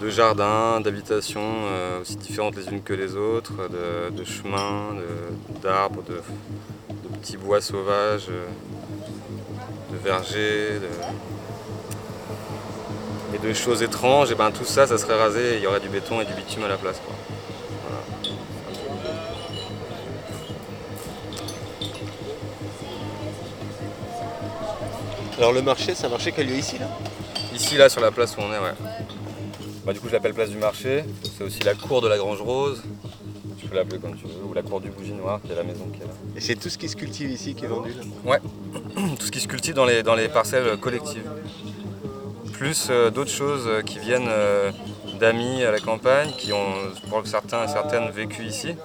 de, jardins, d'habitations euh, aussi différentes les unes que les autres, de, de chemins, d'arbres, de, de petits bois sauvages, euh, de vergers, et de choses étranges, et ben tout ça, ça serait rasé et il y aurait du béton et du bitume à la place. quoi. Voilà. Alors le marché, c'est un marché qui a lieu ici là? Ici, là, sur la place où on est, ouais. Bah, du coup, je l'appelle place du marché. C'est aussi la cour de la Grange Rose. Tu peux l'appeler comme tu veux. Ou la cour du Bougie Noir, qui est la maison qui est là. Et c'est tout ce qui se cultive ici qui est vendu là Ouais. Tout ce qui se cultive dans les, dans les parcelles collectives. Plus euh, d'autres choses euh, qui viennent euh, d'amis à la campagne, qui ont, pour certains et certaines, vécu ici,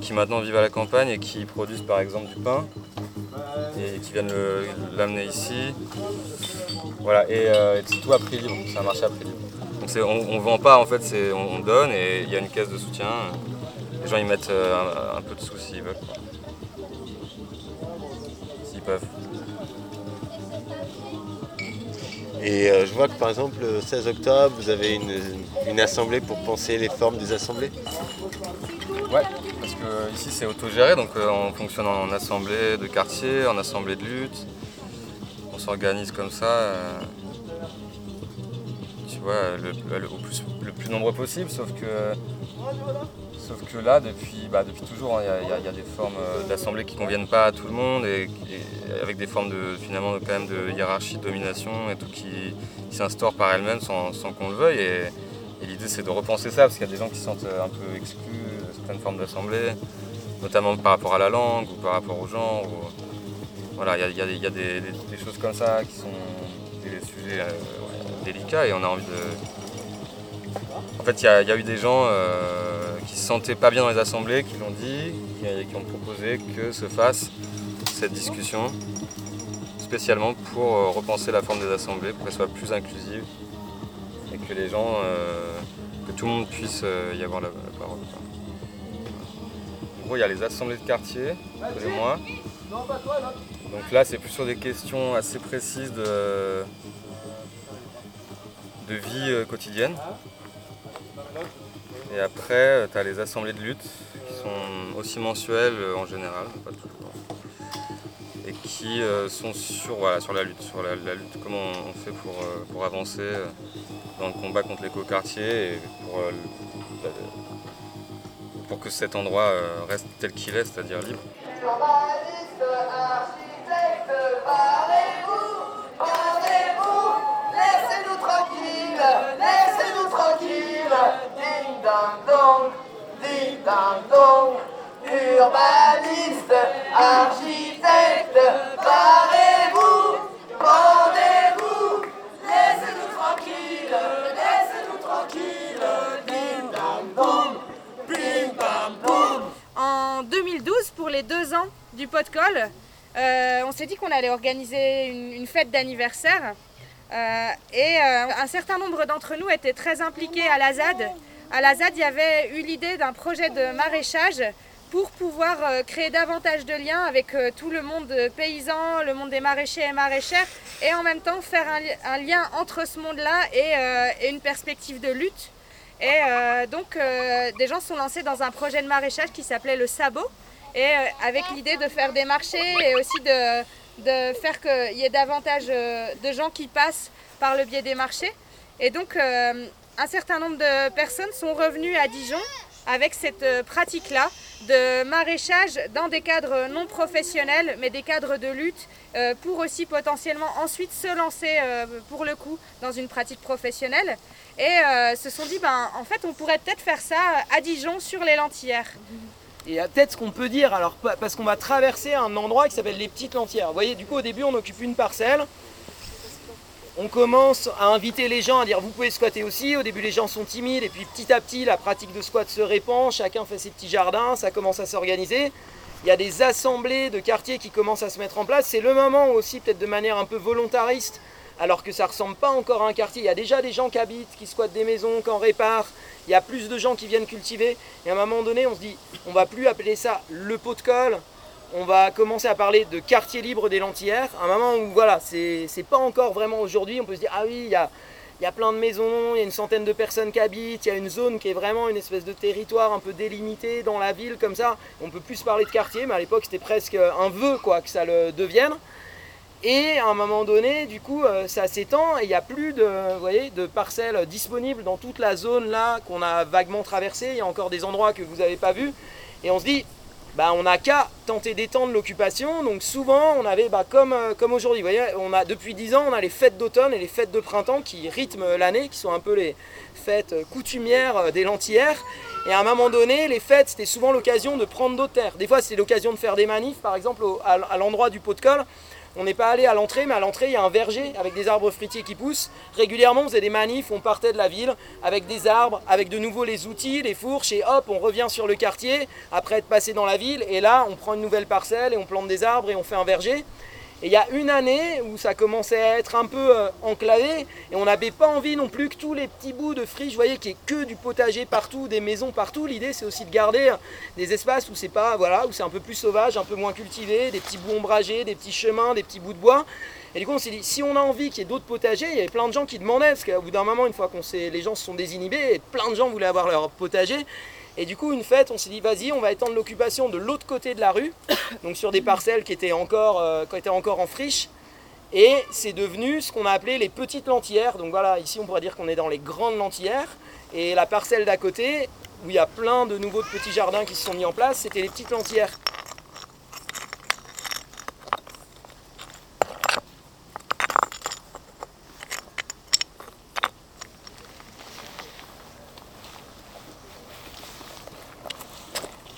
qui maintenant vivent à la campagne et qui produisent par exemple du pain et qui viennent l'amener ici. Voilà, et, euh, et c'est tout à prix libre, c'est un marché à prix libre. On ne vend pas en fait, c'est- on, on donne et il y a une caisse de soutien. Les gens ils mettent euh, un, un peu de sous s'ils veulent. S'ils peuvent. Et euh, je vois que par exemple le 16 octobre, vous avez une, une assemblée pour penser les formes des assemblées. Ouais, parce que ici c'est autogéré, donc euh, on fonctionne en assemblée de quartier, en assemblée de lutte. On s'organise comme ça, euh, vois, le, plus, le nombreux possible, sauf que, sauf que là, depuis, bah, depuis toujours, hein, il y a- des formes euh, d'assemblée qui conviennent pas à tout le monde, et, avec des formes de, finalement, quand même de hiérarchie, de domination et tout qui, qui s'instaurent par elles-mêmes sans, qu'on le veuille. Et, l'idée c'est de repenser ça, parce qu'il y a des gens qui se sentent euh, un peu exclus de certaines formes d'assemblée, notamment par rapport à la langue ou par rapport au genre. ou- Voilà, il y a, des choses comme ça qui sont des sujets euh, ouais, délicats et on a envie de. En fait, il y a, eu des gens euh, qui se sentaient pas bien dans les assemblées, qui l'ont dit, qui, ont proposé que se fasse cette discussion spécialement pour euh, repenser la forme des assemblées, pour qu'elle soit plus inclusive et que les gens, euh, que tout le monde puisse y avoir la, parole. En gros, il y a les assemblées de quartier les mois. Donc là, c'est plus sur des questions assez précises de, de vie euh, quotidienne. Et après, tu as les assemblées de lutte qui sont aussi mensuelles euh, en général, pas toujours. Et qui euh, sont sur, voilà, sur la lutte, sur la, lutte, comment on fait pour, euh, pour avancer euh, dans le combat contre l'écoquartier et pour, euh, le- pour que cet endroit euh, reste tel qu'il est, c'est-à-dire libre. Parlez-vous, parlez-vous, laissez-nous tranquilles, laissez-nous tranquilles, ding dang dong, ding dang dong, urbaniste, architecte, parlez-vous, rendez-vous, laissez-nous tranquilles, laissez-nous tranquilles, ding dang dong, bing bam boum. En 2012, pour les deux ans du pot de colle, euh, on s'est dit qu'on allait organiser une fête d'anniversaire. Euh, et euh, un certain nombre d'entre nous étaient très impliqués à la ZAD. À la ZAD, il y avait eu l'idée d'un projet de maraîchage pour pouvoir euh, créer davantage de liens avec tout le monde paysan, le monde des maraîchers et maraîchères, et en même temps faire un, li- un lien entre ce monde-là et, une perspective de lutte. Et donc, des gens sont lancés dans un projet de maraîchage qui s'appelait le Sabot, et avec l'idée de faire des marchés et aussi de, de faire qu'il y ait davantage euh, de gens qui passent par le biais des marchés. Et donc, euh, un certain nombre de personnes sont revenues à Dijon avec cette euh, pratique-là de maraîchage dans des cadres non professionnels, mais des cadres de lutte, pour aussi potentiellement ensuite se lancer pour le coup dans une pratique professionnelle. Et se sont dit, ben, en fait, on pourrait peut-être faire ça à Dijon sur les lentillères. Et peut-être ce qu'on peut dire, alors pa- parce qu'on va traverser un endroit qui s'appelle les Petites Lentières. Vous voyez, du coup au début on occupe une parcelle. On commence à inviter les gens à dire vous pouvez squatter aussi. Au début les gens sont timides et puis petit à petit la pratique de squat se répand. Chacun fait ses petits jardins, ça commence à s'organiser. Il y a des assemblées de quartiers qui commencent à se mettre en place. C'est le moment aussi peut-être de manière un peu volontariste alors que ça ressemble pas encore à un quartier. Il y a déjà des gens qui habitent, qui squattent des maisons, qui en réparent. Il y a plus de gens qui viennent cultiver. Et à un moment donné, on se dit, on va plus appeler ça le pot de colle. On va commencer à parler de quartier libre des Lentillères. À un moment où, voilà, c'est pas encore vraiment aujourd'hui. On peut se dire, ah oui, il y a, y a plein de maisons, il y a une centaine de personnes qui habitent, il y a une zone qui est vraiment une espèce de territoire un peu délimité dans la ville comme ça. On peut plus parler de quartier, mais à l'époque c'était presque un vœu quoi que ça le devienne. Et à un moment donné, du coup, euh, ça s'étend et il n'y a plus de, vous voyez, de parcelles disponibles dans toute la zone là qu'on a vaguement traversée. Il y a encore des endroits que vous n'avez pas vus. Et on se dit, bah, on n'a qu'à tenter d'étendre l'occupation. Donc souvent, on avait, bah, comme, euh, comme aujourd'hui, vous voyez, on a, depuis 10 ans, on a les fêtes d'automne et les fêtes de printemps qui rythment l'année, qui sont un peu les fêtes euh, coutumières des lentillères. Et à un moment donné, les fêtes, c'était souvent l'occasion de prendre d'autres terres. Des fois, c'était l'occasion de faire des manifs, par exemple, à, à l'endroit du pot de colle. On n'est pas allé à l'entrée, mais à l'entrée, il y a un verger avec des arbres fruitiers qui poussent. Régulièrement, on faisait des manifs, on partait de la ville avec des arbres, avec de nouveau les outils, les fourches, et hop, on revient sur le quartier après être passé dans la ville. Et là, on prend une nouvelle parcelle et on plante des arbres et on fait un verger. Et il y a une année où ça commençait à être un peu euh, enclavé et on n'avait pas envie non plus que tous les petits bouts de friche, vous voyez, qu'il n'y ait que du potager partout, des maisons partout. L'idée, c'est aussi de garder des espaces où c'est pas, voilà, où c'est un peu plus sauvage, un peu moins cultivé, des petits bouts ombragés, des petits chemins, des petits bouts de bois. Et du coup, on s'est dit, si on a envie qu'il y ait d'autres potagers, il y avait plein de gens qui demandaient, parce qu'au bout d'un moment, une fois qu'on les gens se sont désinhibés, et plein de gens voulaient avoir leur potager. Et du coup, une fête, on s'est dit, vas-y, on va étendre l'occupation de l'autre côté de la rue, donc sur des parcelles qui étaient encore, euh, qui étaient encore en friche. Et c'est devenu ce qu'on a appelé les petites lentillères. Donc voilà, ici, on pourrait dire qu'on est dans les grandes lentillères. Et la parcelle d'à côté, où il y a plein de nouveaux petits jardins qui se sont mis en place, c'était les petites lentillères.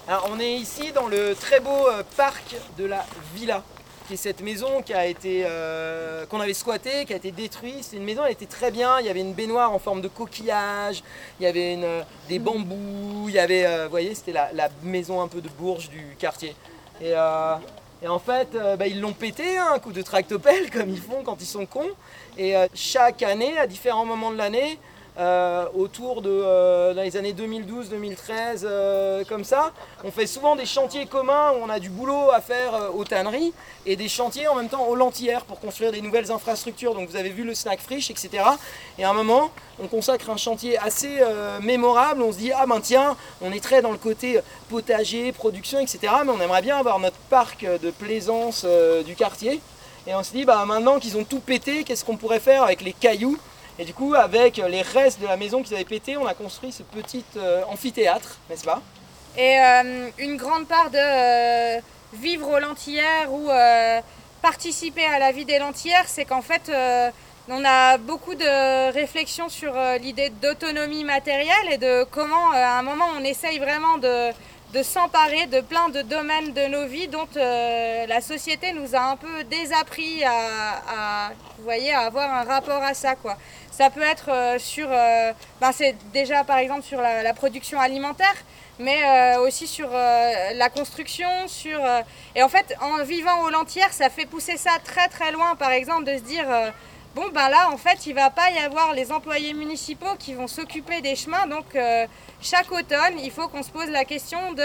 Alors, on est ici dans le très beau euh, parc de la Villa, qui est cette maison qui a été euh, qu'on avait squattée, qui a été détruite. C'est une maison, elle était très bien. Il y avait une baignoire en forme de coquillage, il y avait une, euh, des bambous, il y avait, euh, vous voyez, c'était la, la maison un peu de bourge du quartier. Et, et en fait, bah, ils l'ont pété, hein, un coup de tractopelle, comme ils font quand ils sont cons. Et chaque année, à différents moments de l'année, euh, autour de euh, dans les années 2012-2013, euh, comme ça. On fait souvent des chantiers communs où on a du boulot à faire aux tanneries et des chantiers en même temps aux lentillères pour construire des nouvelles infrastructures. Donc vous avez vu le snack friche, etc. Et à un moment, on consacre un chantier assez mémorable. On se dit ah ben tiens, on est très dans le côté potager, production, etc. Mais on aimerait bien avoir notre parc de plaisance du quartier. Et on se dit bah maintenant qu'ils ont tout pété, qu'est-ce qu'on pourrait faire avec les cailloux et du coup, avec les restes de la maison qu'ils avaient pété, on a construit ce petit euh, amphithéâtre, n'est-ce pas? Et euh, une grande part de euh, vivre aux lentillères ou euh, participer à la vie des lentillères, c'est qu'en fait, euh, on a beaucoup de réflexions sur euh, l'idée d'autonomie matérielle et de comment, euh, à un moment, on essaye vraiment de, de s'emparer de plein de domaines de nos vies dont euh, la société nous a un peu désappris à, à, vous voyez, à avoir un rapport à ça. Quoi. Ça peut être euh, sur, euh, ben c'est déjà par exemple sur la, production alimentaire, mais euh, aussi sur la construction, sur et en fait en vivant aux lentières, ça fait pousser ça très très loin. Par exemple de se dire bon ben là en fait il va pas y avoir les employés municipaux qui vont s'occuper des chemins, donc chaque automne il faut qu'on se pose la question de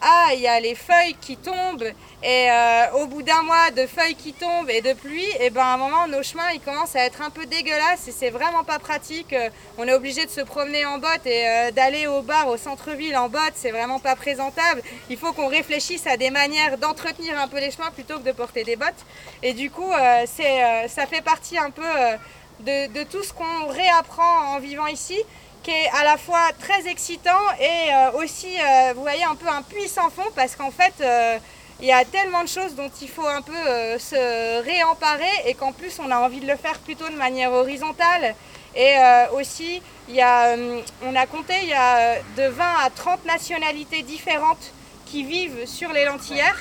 ah, il y a les feuilles qui tombent et euh, au bout d'un mois de feuilles qui tombent et de pluie, et ben à un moment nos chemins ils commencent à être un peu dégueulasses et c'est vraiment pas pratique. Euh, On est obligé de se promener en botte et euh, d'aller au bar au centre-ville en botte, c'est vraiment pas présentable. Il faut qu'on réfléchisse à des manières d'entretenir un peu les chemins plutôt que de porter des bottes. Et du coup, ça fait partie un peu de tout ce qu'on réapprend en vivant ici qui est à la fois très excitant et euh, aussi, euh, vous voyez, un peu un puits sans fond parce qu'en fait, euh, il y a tellement de choses dont il faut un peu se réemparer et qu'en plus, on a envie de le faire plutôt de manière horizontale. Et aussi, y a, on a compté, il y a de 20 à 30 nationalités différentes qui vivent sur les lentillères.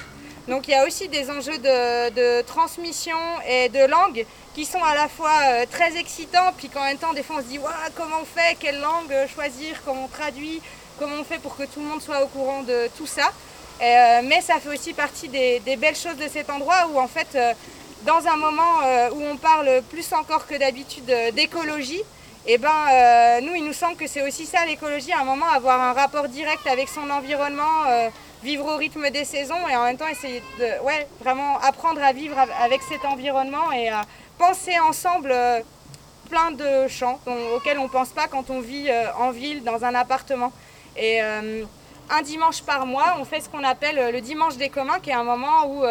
Donc il y a aussi des enjeux de, transmission et de langue qui sont à la fois euh, très excitants, puis qu'en même temps, des fois, on se dit Ouah, comment on fait, quelle langue euh, choisir, comment on traduit, comment on fait pour que tout le monde soit au courant de tout ça? Euh, mais ça fait aussi partie des, belles choses de cet endroit où, en fait, dans un moment où on parle plus encore que d'habitude d'écologie, et ben, nous, il nous semble que c'est aussi ça l'écologie, à un moment avoir un rapport direct avec son environnement, vivre au rythme des saisons et en même temps essayer de ouais, vraiment apprendre à vivre av- avec cet environnement et à penser ensemble euh, plein de champs auxquels on ne pense pas quand on vit euh, en ville, dans un appartement. Et euh, un dimanche par mois, on fait ce qu'on appelle le dimanche des communs, qui est un moment où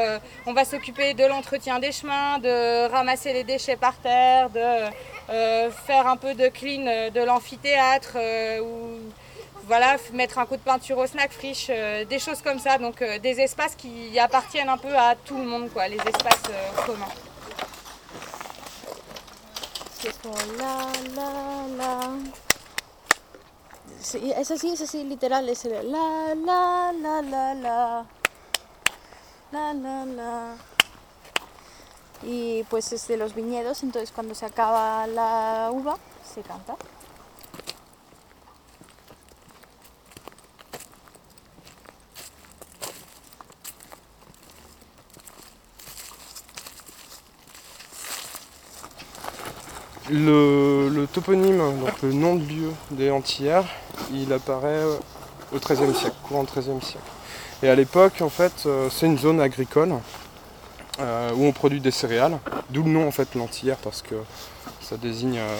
on va s'occuper de l'entretien des chemins, de ramasser les déchets par terre, de faire un peu de clean de l'amphithéâtre, voilà, mettre un coup de peinture au snack friche, euh, des choses comme ça. Donc euh, des espaces qui appartiennent un peu à tout le monde, quoi, les espaces euh, communs. Es así, es así, literal, es el la, la, la, la, la. La, la, la. Y pues es de los viñedos, entonces cuando se acaba la uva, se canta. Le, toponyme, donc le nom de lieu des Antillères, il apparaît au XIIIe siècle, courant XIIIe siècle. Et à l'époque, en fait, euh, c'est une zone agricole euh, où on produit des céréales, d'où le nom en fait l'Antillère parce que ça désigne euh,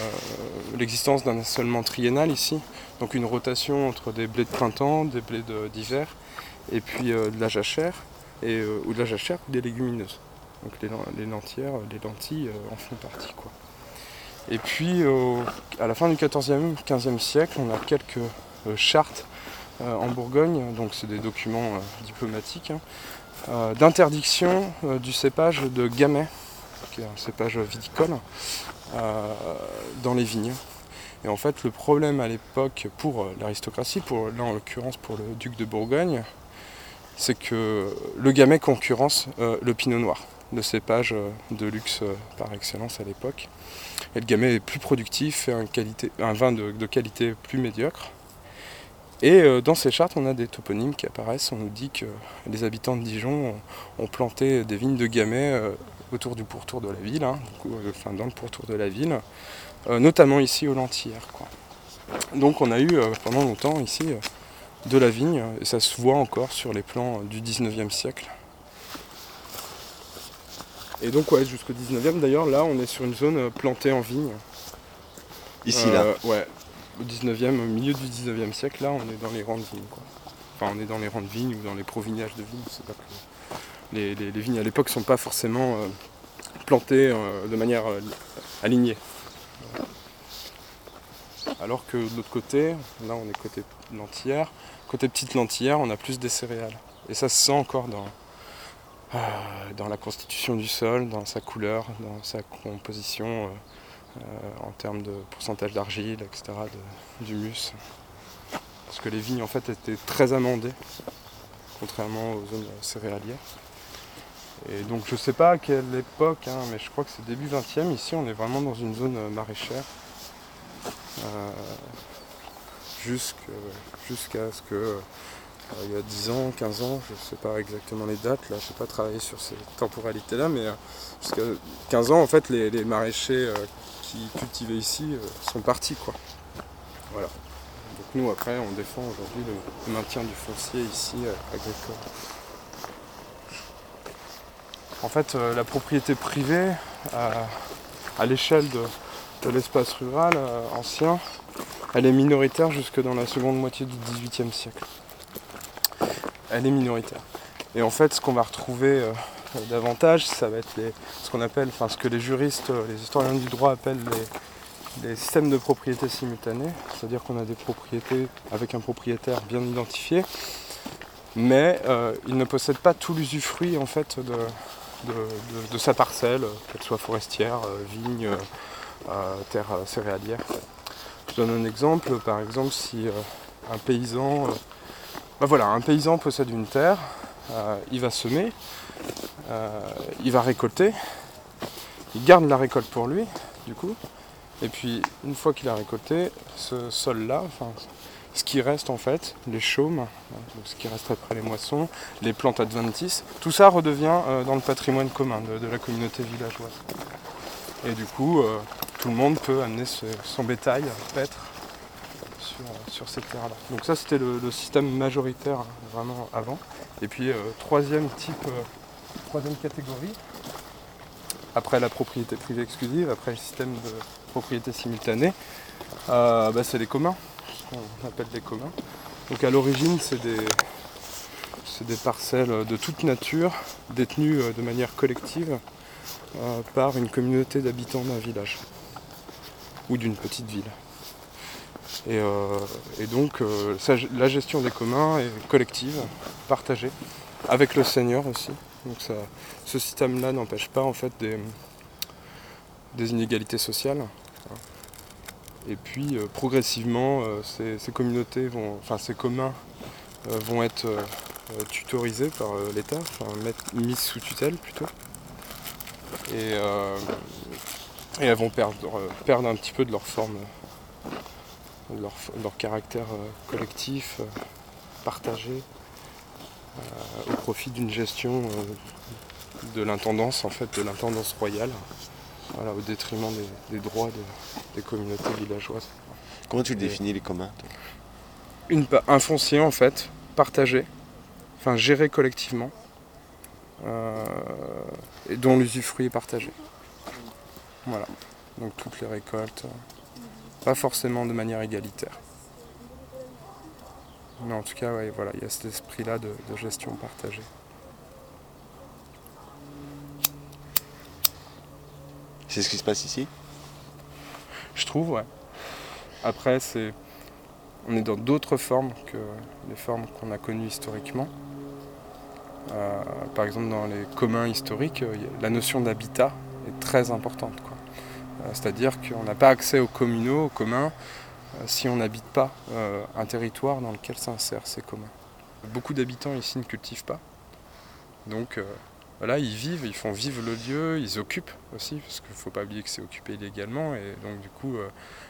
l'existence d'un assolement triennal ici, donc une rotation entre des blés de printemps, des blés d'hiver, et puis euh, de la jachère, et, euh, ou de la jachère ou des légumineuses. Donc les, les les lentilles euh, en font partie. Et puis, à la fin du XIVe, XVe siècle, on a quelques euh, chartes euh, en Bourgogne, donc c'est des documents euh, diplomatiques, hein, d'interdiction du cépage de gamay, qui est un cépage viticole, dans les vignes. Et en fait, le problème à l'époque pour l'aristocratie, pour, là en l'occurrence pour le duc de Bourgogne, c'est que le gamay concurrence le pinot noir, le cépage euh, de luxe euh, par excellence à l'époque. Et le gamay est plus productif, fait un, vin de, de qualité plus médiocre. Et euh, dans ces chartes, on a des toponymes qui apparaissent. On nous dit que les habitants de Dijon ont, planté des vignes de gamay autour du pourtour de la ville, hein, enfin dans le pourtour de la ville, notamment ici au Lentillère. quoi. Donc on a eu pendant longtemps ici de la vigne, et ça se voit encore sur les plans du 19e siècle. Et donc ouais, jusqu'au 19e d'ailleurs, là on est sur une zone euh, plantée en vigne. Ici, là Ouais, au 19e, au milieu du 19e siècle, là on est dans les rangs de vignes. Quoi. Enfin on est dans les rangs de vignes ou dans les provignages de vignes. C'est pas que les, les- les vignes à l'époque sont pas forcément euh, plantées euh, de manière euh, alignée. Alors que de l'autre côté, là on est côté lentillère, côté petite lentillère, on a plus des céréales. Et ça se sent encore dans, euh, dans la constitution du sol, dans sa couleur, dans sa composition, euh, euh, en termes de pourcentage d'argile, etc., d'humus. Parce que les vignes en fait étaient très amendées, contrairement aux zones céréalières. Et donc je sais pas à quelle époque, hein, mais je crois que c'est début 20e. Ici on est vraiment dans une zone euh, maraîchère. Jusqu'à ce que il y a 10 ans, 15 ans, je ne sais pas exactement les dates, là je n'ai pas travaillé sur ces temporalités-là, mais euh, jusqu'à 15 ans en fait les, maraîchers euh, qui cultivaient ici euh, sont partis quoi. Voilà. Donc nous après on défend aujourd'hui le, maintien du foncier ici agricole. En fait la propriété privée à, l'échelle de, de l'espace rural ancien, elle est minoritaire jusque dans la seconde moitié du XVIIIe siècle. Elle est minoritaire. Et en fait, ce qu'on va retrouver euh, davantage, ça va être ce qu'on appelle, enfin ce que les juristes, euh, les historiens du droit appellent les, systèmes de propriété simultanée, c'est-à-dire qu'on a des propriétés avec un propriétaire bien identifié, mais euh, il ne possède pas tout l'usufruit en fait de, sa parcelle, qu'elle soit forestière, vigne, terre céréalière. Je donne un exemple, par exemple si un paysan, bah voilà, un paysan possède une terre, euh, il va semer, euh, il va récolter, il garde la récolte pour lui, du coup, et puis une fois qu'il a récolté, ce sol-là, enfin, ce qui reste en fait, les chaumes, hein, ce qui reste après les moissons, les plantes adventices, tout ça redevient euh, dans le patrimoine commun de, la communauté villageoise. Et du coup, tout le monde peut amener son bétail, paître, sur, ces terres-là. Donc ça, c'était le, système majoritaire, vraiment avant. Et puis, euh, troisième type, euh, troisième catégorie, après la propriété privée exclusive, après le système de propriété simultanée, euh, bah, c'est les communs, ce qu'on appelle les communs. Donc à l'origine, c'est des, parcelles de toute nature, détenues de manière collective par une communauté d'habitants d'un village ou d'une petite ville. Et, euh, et donc euh, la gestion des communs est collective, partagée, avec le seigneur aussi. Donc ce système-là n'empêche pas en fait des, inégalités sociales. Et puis euh, progressivement, ces, communautés vont, enfin ces communs vont être tutorisés par l'État, mis sous tutelle plutôt. Et, elles vont perdre, un petit peu de leur forme, leur, leur caractère euh, collectif, euh, partagé, euh, au profit d'une gestion de l'intendance, en fait, de l'intendance royale, voilà, au détriment des, des droits de- des communautés villageoises. Comment tu le définis les communs une, un foncier en fait, partagé, enfin géré collectivement, euh, et dont l'usufruit est partagé. Voilà. Donc toutes les récoltes, pas forcément de manière égalitaire. Mais en tout cas, ouais, voilà, il y a cet esprit-là de, de gestion partagée. C'est ce qui se passe ici? Je trouve, ouais. Après, c'est, on est dans d'autres formes que les formes qu'on a connues historiquement. Euh, par exemple, dans les communs historiques, euh, la notion d'habitat est très importante. Euh, C'est-à-dire qu'on n'a pas accès aux communaux, aux communs, euh, si on n'habite pas euh, un territoire dans lequel s'insèrent ces communs. Beaucoup d'habitants ici ne cultivent pas. Donc voilà, ils vivent, ils font vivre le lieu, ils occupent aussi, parce qu'il ne faut pas oublier que c'est occupé illégalement. Et donc du coup,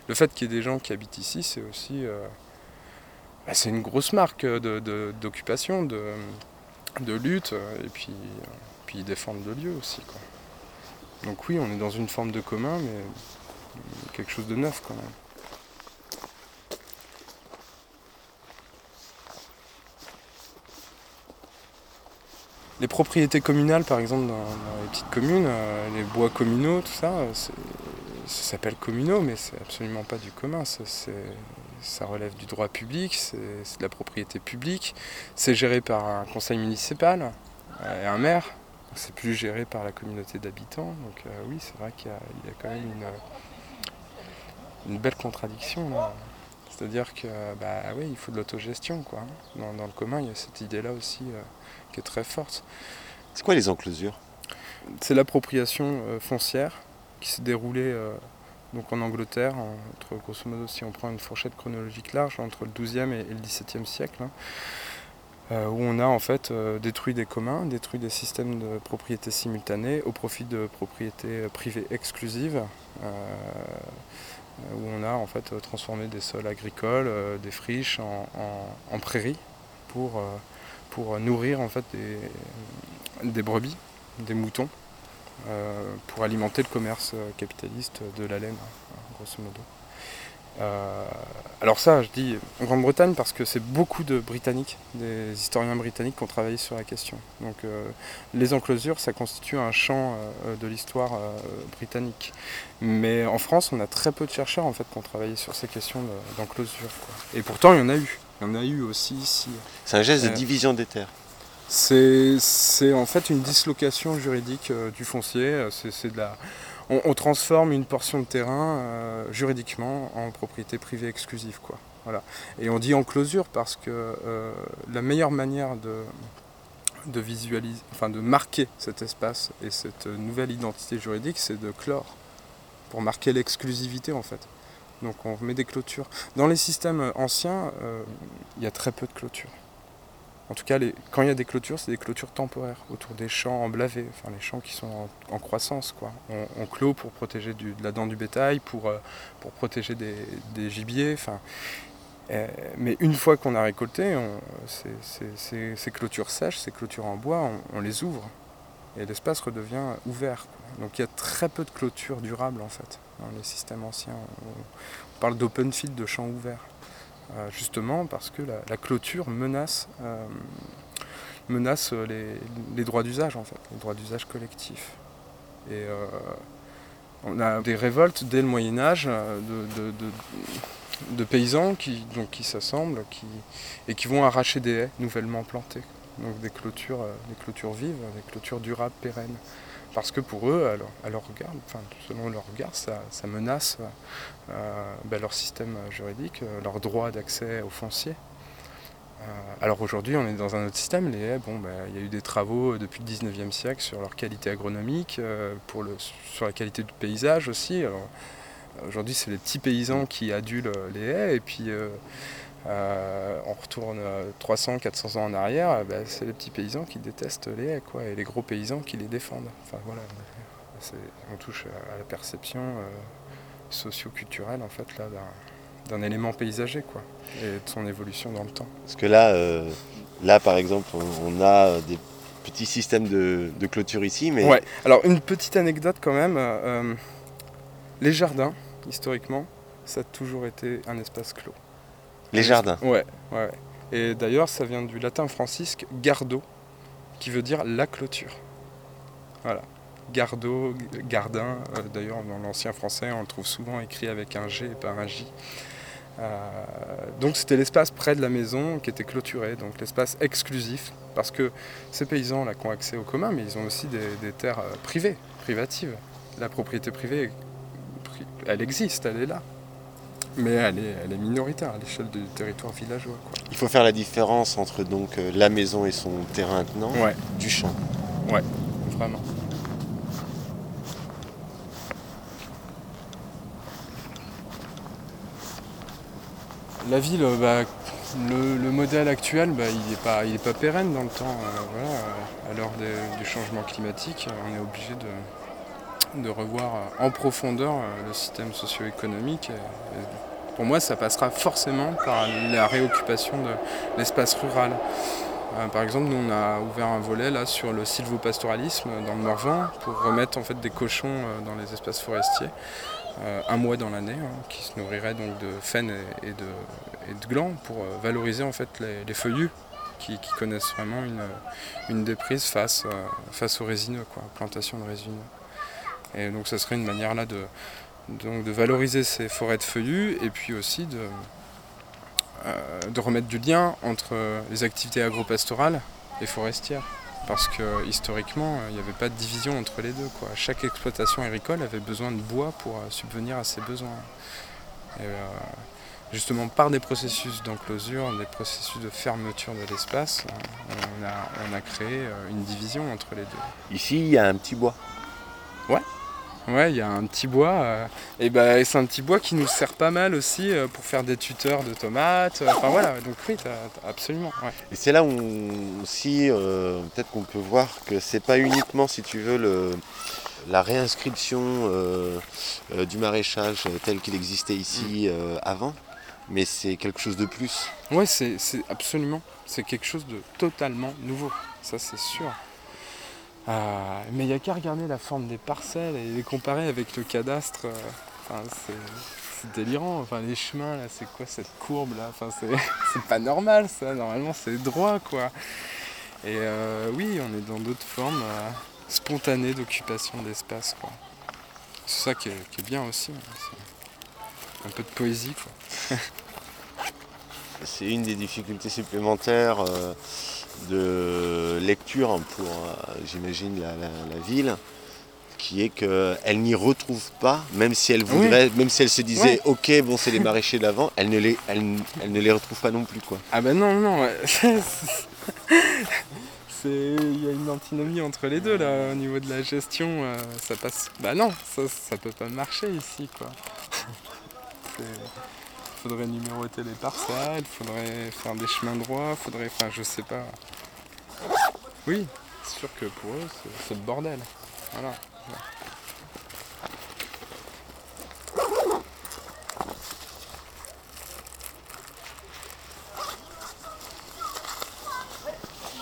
le fait qu'il y ait des gens qui habitent ici, c'est aussi bah, c'est une grosse marque d'occupation, de, lutte, et puis, puis ils défendent le lieu aussi. Donc oui, on est dans une forme de commun, mais quelque chose de neuf quand même. Les propriétés communales, par exemple, dans, les petites communes, euh, les bois communaux, tout ça, euh, ça s'appelle communaux, mais c'est absolument pas du commun. Ça, relève du droit public, c'est c'est de la propriété publique. C'est géré par un conseil municipal euh, et un maire. C'est plus géré par la communauté d'habitants. Donc euh, oui, c'est vrai qu'il y, a- il y a quand même une, une belle contradiction là. C'est-à-dire que bah oui, il faut de l'autogestion quoi. Dans, dans le commun, il y a cette idée-là aussi euh, qui est très forte. C'est quoi les enclosures? C'est l'appropriation euh, foncière qui s'est déroulée euh, donc en Angleterre, entre, grosso modo, si on prend une fourchette chronologique large, entre le XIIe et, et le XVIIe siècle, hein, euh, où on a en fait euh, détruit des communs, détruit des systèmes de propriété simultanée au profit de propriétés privées exclusives, euh, où on a en fait transformé des sols agricoles, des friches en, prairies pour, nourrir en fait des, brebis, des moutons, pour alimenter le commerce capitaliste de la laine, hein, grosso modo. Euh, alors ça, je dis en Grande-Bretagne parce que c'est beaucoup de Britanniques, des historiens britanniques qui ont travaillé sur la question. Donc euh, les enclosures, ça constitue un champ euh, de l'histoire euh, britannique. Mais en France, on a très peu de chercheurs en fait qui ont travaillé sur ces questions de- d'enclosure. Et pourtant, il y en a eu. Il y en a eu aussi ici. C'est un geste de division des terres. c'est en fait une dislocation juridique du foncier. c'est de la... on, transforme une portion de terrain euh, juridiquement en propriété privée exclusive. Et on dit enclosure parce que euh, la meilleure manière de, de visualiser, enfin de marquer cet espace et cette nouvelle identité juridique, c'est de clore, pour marquer l'exclusivité en fait. Donc on met des clôtures. Dans les systèmes anciens, euh, il y a très peu de clôtures. En tout cas, quand il y a des clôtures, c'est des clôtures temporaires, autour des champs emblavés, enfin les champs qui sont en, croissance. Quoi. On, clôt pour protéger de la dent du bétail, pour, euh, pour protéger des, gibiers. Enfin, euh, mais une fois qu'on a récolté, ces, clôtures sèches, ces clôtures en bois, on, les ouvre. Et l'espace redevient ouvert. Donc il y a très peu de clôtures durables en fait, dans les systèmes anciens. On, on parle d'open field, de champs ouverts. Euh, justement parce que la, clôture menace, euh, menace les, droits d'usage en fait, les droits d'usage collectifs. Et euh, on a des révoltes dès le Moyen Âge euh, de, paysans qui, s'assemblent et qui vont arracher des haies nouvellement plantées. Donc des clôtures, euh, des clôtures vives, des clôtures durables, pérennes. Parce que pour eux, à leur, regard, selon leur regard, ça, menace euh, ben, leur système juridique, euh, leur droit d'accès aux fonciers. Euh, alors aujourd'hui, on est dans un autre système. Les haies, bon, ben, il y a eu des travaux euh, depuis le 19e siècle sur leur qualité agronomique, euh, sur la qualité du paysage aussi. Aujourd'hui, c'est les petits paysans qui adulent euh, les haies, et puis euh, euh, on retourne euh, 300, 400 ans en arrière, euh, ben, c'est les petits paysans qui détestent les haies, quoi, et les gros paysans qui les défendent. Enfin voilà, on touche à la perception euh, socio-culturelle en fait là d'un- élément paysager, quoi, et de son évolution dans le temps. Parce que là, euh, là par exemple, on, on a des petits systèmes de, de clôture ici, mais Ouais. Alors une petite anecdote quand même. euh, les jardins, historiquement, ça a toujours été un espace clos. Les jardins Ouais. Et d'ailleurs, ça vient du latin francisque gardo, qui veut dire la clôture. Voilà. Gardo, gardin. euh, d'ailleurs, dans l'ancien français, on le trouve souvent écrit avec un G et pas un J. Euh, donc c'était l'espace près de la maison qui était clôturé, donc l'espace exclusif, parce que ces paysans là qui ont accès au commun, mais ils ont aussi des, terres euh, privées, privatives. La propriété privée, pri- elle existe, elle est là, mais elle est, elle est minoritaire à l'échelle du territoire villageois. quoi. il faut faire la différence entre donc euh, la maison et son terrain attenant Ouais. du champ. Ouais, vraiment. La ville, euh, bah, le, le modèle actuel, bah, il n'est pas, il est pas pérenne dans le temps. euh, voilà, à l'heure du changement climatique, on est obligé de, de revoir en profondeur le système socio-économique. Et- et pour moi, ça passera forcément par la réoccupation de l'espace rural. Euh, par exemple, nous on a ouvert un volet là sur le sylvopastoralisme dans le Morvan pour remettre des cochons euh, dans les espaces forestiers. euh, un mois dans l'année, hein, qui se nourriraient donc de faine et, de, glands pour valoriser les, feuillus qui, connaissent vraiment une, déprise face, face aux résineux, quoi, plantation de résineux. Et donc ça serait une manière là de, donc, de valoriser ces forêts de feuillus et puis aussi de, euh, de remettre du lien entre les activités agropastorales et forestières. Parce que historiquement, il n'y avait pas de division entre les deux. Quoi. Chaque exploitation agricole avait besoin de bois pour euh, subvenir à ses besoins. Et, euh, justement, par des processus d'enclosure, des processus de fermeture de l'espace, on a, on a créé une division entre les deux. Ici, il y a un petit bois. Ouais. Ouais, il y a un petit bois. euh, et ben, c'est un petit bois qui nous sert pas mal aussi euh, pour faire des tuteurs de tomates. euh, Enfin voilà, donc oui, absolument. ouais. Et c'est là où on- aussi, euh, peut-être qu'on peut voir que c'est pas uniquement, si tu veux, le, la réinscription du maraîchage tel qu'il existait ici euh, avant, mais c'est quelque chose de plus. Ouais, c'est absolument. C'est quelque chose de totalement nouveau. Ça, c'est sûr. Euh, mais il n'y a qu'à regarder la forme des parcelles et les comparer avec le cadastre. euh, c'est délirant. Enfin, les chemins, là, c'est quoi cette courbe là? Enfin, c'est pas normal ça. Normalement, c'est droit quoi. Et euh, oui, on est dans d'autres formes euh, spontanées d'occupation d'espace quoi. C'est ça qui est, bien aussi. hein. Un peu de poésie quoi. C'est une des difficultés supplémentaires de lecture pour, euh, j'imagine, la, la- la ville, qui est qu'elle n'y retrouve pas, même si elle voudrait, même si elle se disait, ok, bon, c'est les maraîchers d'avant, elle ne les, elle, elle ne les retrouve pas non plus, quoi. Ah bah non, non. Il y a une antinomie entre les deux là, au niveau de la gestion, euh, ça passe... Bah non, ça, ça peut pas marcher ici quoi. Faudrait numéroter les parcelles, faudrait faire des chemins droits, faudrait... Enfin, je sais pas. Oui, c'est sûr que pour eux, c'est, c'est le bordel. Voilà.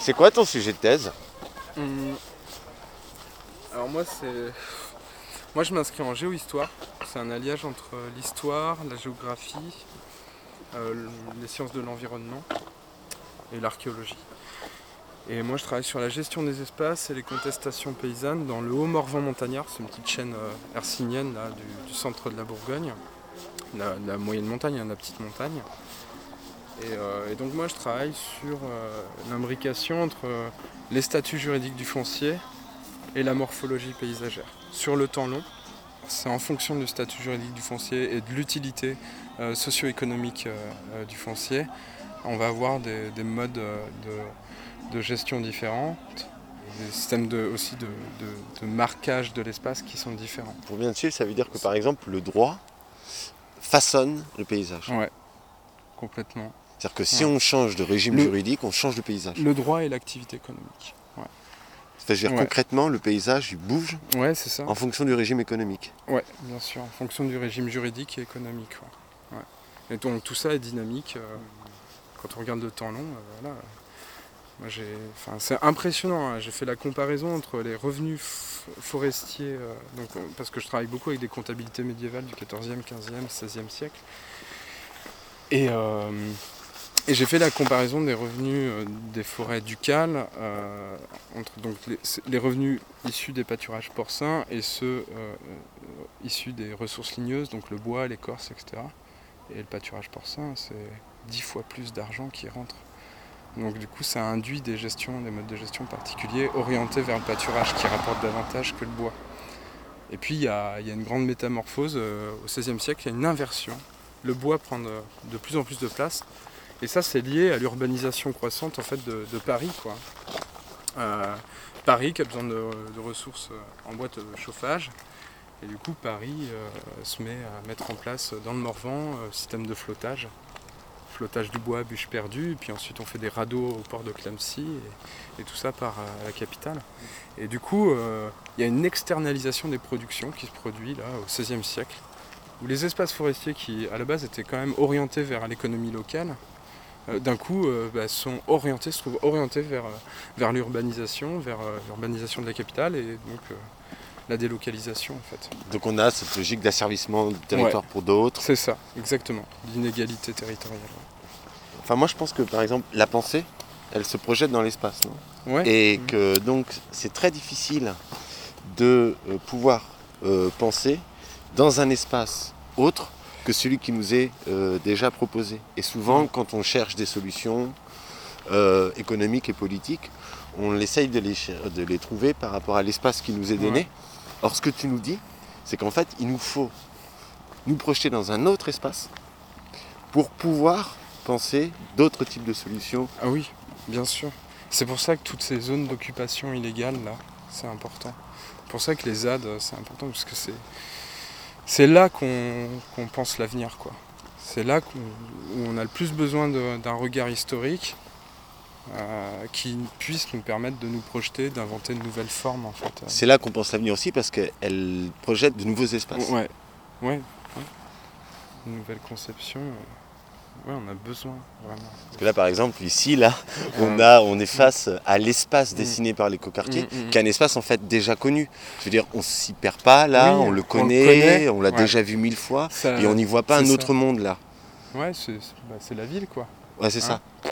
C'est quoi ton sujet de thèse? Hum, Alors moi c'est. Moi je m'inscris en géohistoire. C'est un alliage entre l'histoire, la géographie, euh, les sciences de l'environnement et l'archéologie. Et moi je travaille sur la gestion des espaces et les contestations paysannes dans le Haut Morvan montagnard, c'est une petite chaîne euh, hercynienne là, du, centre de la Bourgogne, la, moyenne montagne et la petite montagne. Et, euh, et donc moi je travaille sur euh, l'imbrication entre euh, les statuts juridiques du foncier et la morphologie paysagère. Sur le temps long, c'est en fonction du statut juridique du foncier et de l'utilité euh, socio-économique euh, euh, du foncier, on va avoir des, des modes de, de gestion différentes, des systèmes de, aussi de, marquage de l'espace qui sont différents. Pour bien suivre, ça veut dire que par exemple, le droit façonne le paysage. Ouais, complètement. C'est-à-dire que si Ouais. on change de régime Le- juridique, on change de paysage. Le droit et l'activité économique. Ouais. Enfin, je veux dire, Ouais. concrètement, le paysage, il bouge Ouais, c'est ça. en fonction du régime économique. Ouais, bien sûr, en fonction du régime juridique et économique. ouais. Et donc tout ça est dynamique. euh, quand on regarde le temps long, euh, voilà. Moi, j'ai, enfin, c'est impressionnant. hein. J'ai fait la comparaison entre les revenus f- forestiers, euh, donc, parce que je travaille beaucoup avec des comptabilités médiévales du 14e, 15e, 16e siècle. Et, et j'ai fait la comparaison des revenus euh, des forêts ducales euh, entre donc les, revenus issus des pâturages porcins et ceux euh, issus des ressources ligneuses, donc le bois, l'écorce, etc. Et le pâturage porcin, c'est dix fois plus d'argent qui rentre. Donc du coup, ça induit des gestions, des modes de gestion particuliers orientés vers le pâturage qui rapporte davantage que le bois. Et puis il y a, une grande métamorphose au XVIe siècle, il y a une inversion. Le bois prend de plus en plus de place. Et ça, c'est lié à l'urbanisation croissante en fait, de, Paris. Quoi. Euh, Paris qui a besoin de, ressources euh, en bois de chauffage. Et du coup, Paris euh, se met à mettre en place dans le Morvan système de flottage. Flottage du bois, bûche perdue, et puis ensuite on fait des radeaux au port de Clamecy, et, et tout ça part à la capitale. Et du coup, il y a une externalisation des productions qui se produit là au XVIe siècle, où les espaces forestiers qui à la base étaient quand même orientés vers l'économie locale, d'un coup euh, bah, sont orientés, se trouvent orientés vers, euh, vers l'urbanisation, vers euh, l'urbanisation de la capitale et donc euh, la délocalisation en fait. Donc on a cette logique d'asservissement du territoire Ouais. pour d'autres. C'est ça, exactement. L'inégalité territoriale. Enfin, moi, je pense que par exemple, la pensée, elle se projette dans l'espace, non? Ouais. Et que donc, c'est très difficile de euh, pouvoir euh, penser dans un espace autre que celui qui nous est euh, déjà proposé. Et souvent, quand on cherche des solutions euh, économiques et politiques, on essaye de les, cher- de les trouver par rapport à l'espace qui nous est donné. Ouais. Or, ce que tu nous dis, c'est qu'en fait, il nous faut nous projeter dans un autre espace pour pouvoir penser d'autres types de solutions. Ah oui, bien sûr. C'est pour ça que toutes ces zones d'occupation illégale là, c'est important. C'est pour ça que les ZAD, euh, c'est important parce que c'est c'est là qu'on qu'on pense l'avenir quoi. C'est là qu'on- où on a le plus besoin d'un regard historique euh, qui puisse nous permettre de nous projeter, d'inventer de nouvelles formes en fait. C'est là qu'on pense l'avenir aussi parce qu'elle projette de nouveaux espaces. Ouais, ouais, ouais. Une nouvelle conception. euh, Ouais, on a besoin vraiment. Parce que là, par exemple, ici, là, on, a, on est face à l'espace dessiné par l'écoquartier, Mm, mm, mm. qui est un espace en fait déjà connu. Je veux dire, on s'y perd pas là, Oui, on le on le connaît, on l'a ouais. déjà vu mille fois, Ça- et on n'y voit pas un autre ça. monde là. Ouais, c'est bah, c'est la ville quoi. Ouais, c'est Hein Et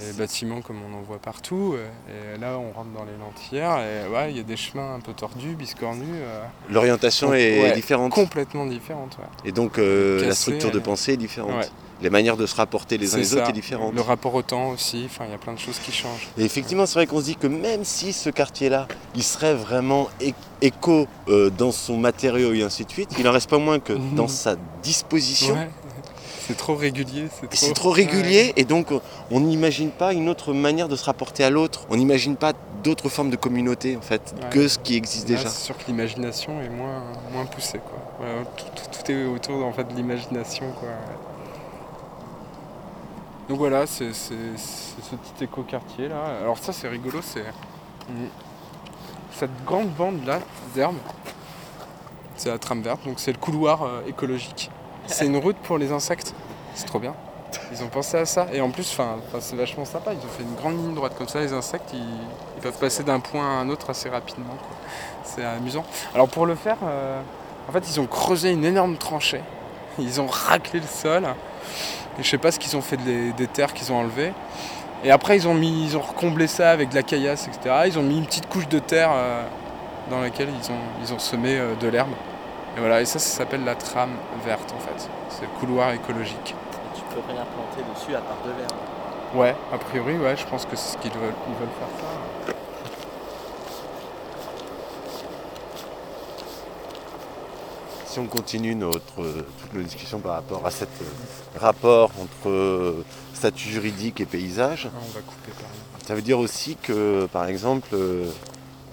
Les bâtiments comme on en voit partout. euh, Et là, on rentre dans les lentières et ouais, il y a des chemins un peu tordus, biscornus. euh, L'orientation est ouais, différente. Complètement différente. ouais. Et donc euh, la structure de pensée est différente. Les manières de se rapporter les uns les autres est différente. Le rapport au temps aussi. Enfin, il y a plein de choses qui changent. Et effectivement, c'est vrai qu'on se dit que même si ce quartier-là, il serait vraiment éco euh, dans son matériau et ainsi de suite, il en reste pas moins que dans sa disposition. C'est trop régulier. C'est trop régulier et donc on n'imagine pas une autre manière de se rapporter à l'autre. On n'imagine pas d'autres formes de communauté en fait Ouais. que ce qui existe Là, déjà. C'est sûr que l'imagination est moins, moins poussée. Quoi. Tout, tout- tout est autour en fait, de l'imagination. Quoi. Donc voilà, c'est ce petit éco-quartier là. Alors ça c'est rigolo, c'est cette grande bande là d'herbes. C'est la trame verte, donc c'est le couloir euh, écologique. C'est une route pour les insectes. C'est trop bien. Ils ont pensé à ça. Et en plus, c'est vachement sympa. Ils ont fait une grande ligne droite. Comme ça, les insectes, ils, ils peuvent passer d'un point à un autre assez rapidement. C'est amusant. Alors pour le faire, euh, en fait, ils ont creusé une énorme tranchée. Ils ont raclé le sol. Et je sais pas ce qu'ils ont fait des terres qu'ils ont enlevées. Et après, ils ont, mis, ils ont recomblé ça avec de la caillasse, etc. Ils ont mis une petite couche de terre euh, dans laquelle ils ont, ils ont semé euh, de l'herbe. Et voilà, et ça, ça s'appelle la trame verte en fait. C'est le couloir écologique. Tu peux rien planter dessus à part de l'herbe. Ouais, a priori, ouais, je pense que c'est ce qu'ils veulent, ils veulent faire ça. Si on continue notre, euh, toute nos discussions par rapport à ce rapport entre euh, statut juridique et paysage, Ah, on va couper par là. ça veut dire aussi que, par exemple, euh,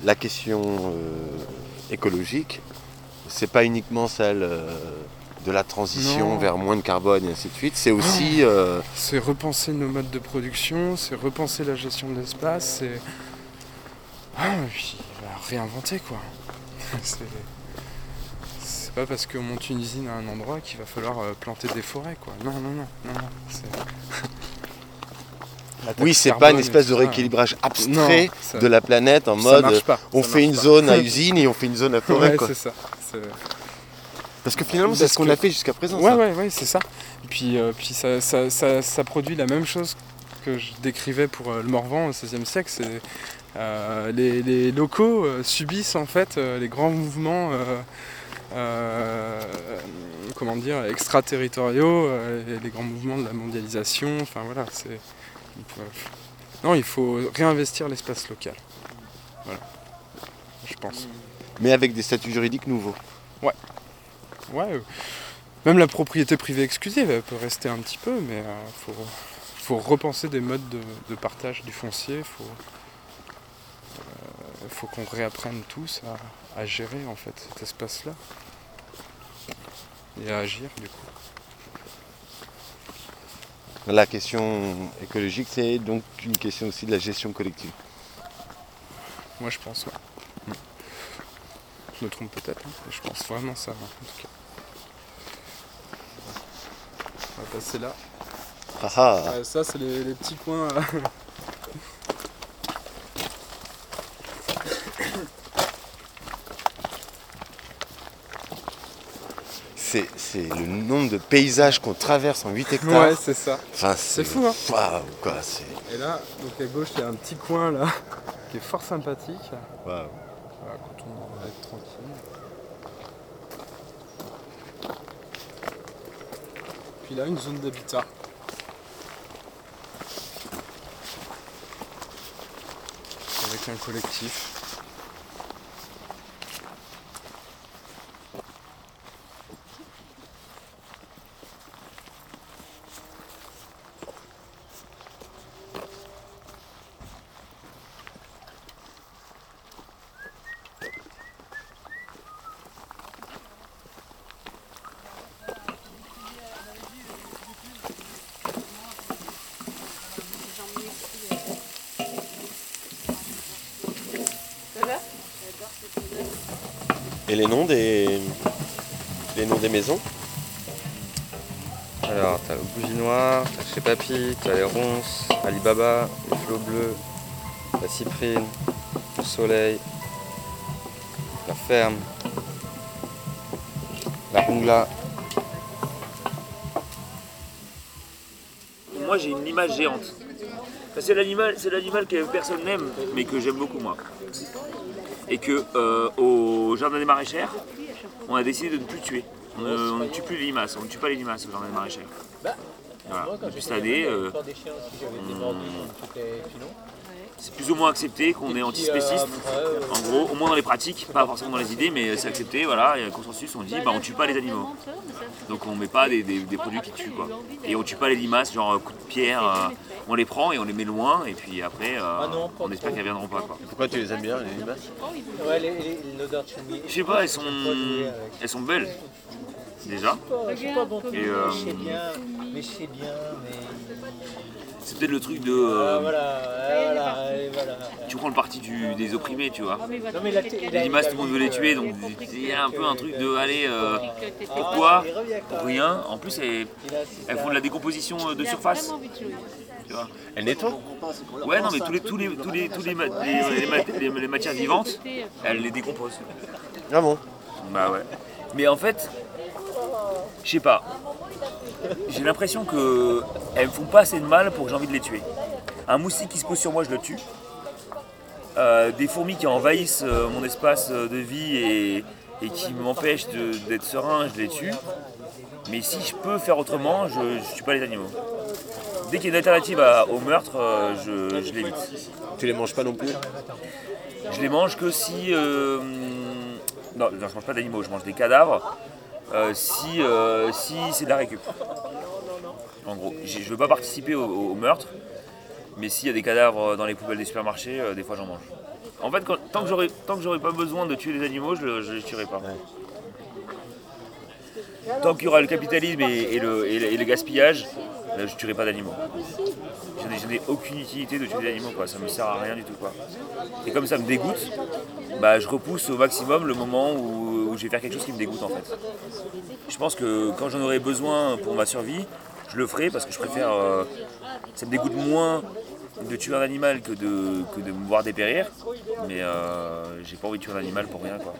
la question euh, écologique, c'est pas uniquement celle euh, de la transition Non. vers moins de carbone et ainsi de suite, c'est aussi... euh, C'est repenser nos modes de production, c'est repenser la gestion de l'espace, c'est. Ah, et puis bah, réinventer quoi. C'est. Pas parce qu'on monte une usine à un endroit qu'il va falloir euh, planter des forêts quoi. Non, non, non, non, non. Oui, c'est pas une espèce de ça, rééquilibrage abstrait non, ça- de la planète en ça mode on ça fait une zone à usine et on fait une zone à forêt. Ouais, quoi. c'est ça. Parce que finalement, c'est ce qu'on que- a fait jusqu'à présent. Ouais, ça. ouais, ouais, c'est ça. Et puis, euh, puis ça, ça- ça- ça produit la même chose que je décrivais pour euh, le Morvan au XVIe siècle. C'est, euh, les, les locaux subissent en fait les grands mouvements. comment dire, extraterritoriaux, et les grands mouvements de la mondialisation, enfin voilà, c'est... Non, il faut réinvestir l'espace local. Voilà, je pense. Mais avec des statuts juridiques nouveaux. Ouais. Ouais. euh, Même la propriété privée exclusive, elle peut rester un petit peu, mais il faut, faut repenser des modes de, de partage du foncier. Faut, euh, faut qu'on réapprenne tous à, à gérer en fait cet espace-là et à agir du coup. La question écologique, c'est donc une question aussi de la gestion collective. Moi je pense, ouais. Je me trompe peut-être, hein, je pense vraiment ça, en tout cas. On va passer là. Ah ah. Ça, c'est les, les petits coins. euh, C'est c'est le nombre de paysages qu'on traverse en 8 hectares. Ouais, c'est ça. Enfin, C'est fou, hein. Waouh, quoi. C'est. Et là, donc à gauche, il y a un petit coin là qui est fort sympathique. Waouh. Voilà, quand on va être tranquille. Puis là, une zone d'habitat. Avec un collectif. Et les noms des. Les noms des maisons Alors, t'as le bougie noire, t'as chez Papy, t'as les ronces, Alibaba, les flots bleus, la cyprine, le soleil, la ferme, la rongla. Moi j'ai une image géante. Enfin, c'est l'animal, c'est l'animal que personne n'aime, mais que j'aime beaucoup moi. Et que euh, au jardin des maraîchères, on a décidé de ne plus tuer. On ne, on ne tue plus les limaces, on ne tue pas les limaces au jardin des maraîchères. Voilà. Depuis cette année, euh, on- c'est plus ou moins accepté qu'on est antispéciste, en gros, au moins dans les pratiques, pas forcément dans les idées, mais c'est accepté, voilà, il y a un consensus, on dit bah on tue pas les animaux. Donc on met pas des, des- des produits qui tuent quoi. Et on tue pas les limaces, genre euh, coup de pierre, euh, on les prend et on les met loin et puis après euh, on espère qu'elles viendront pas quoi. Pourquoi tu les aimes bien, les limaces Ouais, les- les- l'odeur de chenille. Je sais pas, elles sont, elles sont belles déjà. C'est pas bon Et, euh, je sais bien, mais je sais bien, mais... C'est peut-être le truc de. euh, Ah, voilà, ah, voilà, et voilà. Tu prends le parti du- des opprimés, tu vois. Non, mais la- tout le monde veut les tuer, donc il y a un peu un truc de aller. euh, pourquoi Pour rien. En plus, elles, elles font de la décomposition euh, de surface. Tu vois. Elles nettoient Ouais, non, mais tous les, tous les, tous les, tous les, les- les mat- les- les matières vivantes, elles les décomposent. Ah bon Bah ouais. Mais en fait, je sais pas. J'ai l'impression que elles me font pas assez de mal pour que j'ai envie de les tuer. Un moustique qui se pose sur moi, je le tue. Euh, des fourmis qui envahissent euh, mon espace euh, de vie et, et qui m'empêchent d'être serein, je les tue. Mais si je peux faire autrement, je ne tue pas les animaux. Dès qu'il y a une alternative à- au meurtre, euh, je, je l'évite. Tu les manges pas non plus? Je les mange que si. non, non, je mange pas d'animaux, je mange des cadavres. Euh, si euh, si c'est de la récup. En gros, je veux pas participer au, meurtre, mais s'il y a des cadavres dans les poubelles des supermarchés, euh, des fois j'en mange. En fait, tant que j'aurais tant pas besoin de tuer les animaux, je, je les tuerai pas. Tant qu'il y aura le capitalisme et, le, gaspillage, je tuerai pas d'animaux. Je n'ai- aucune utilité de tuer des animaux, quoi. ça me sert à rien du tout. Et comme ça me dégoûte, bah, je repousse au maximum le moment où, où je vais faire quelque chose qui me dégoûte en fait. Je pense que quand j'en aurai besoin pour ma survie, je le ferai parce que je préfère. euh, ça me dégoûte moins de tuer un animal que de, que de me voir dépérir, mais euh, j'ai pas envie de tuer un animal pour rien. Quoi.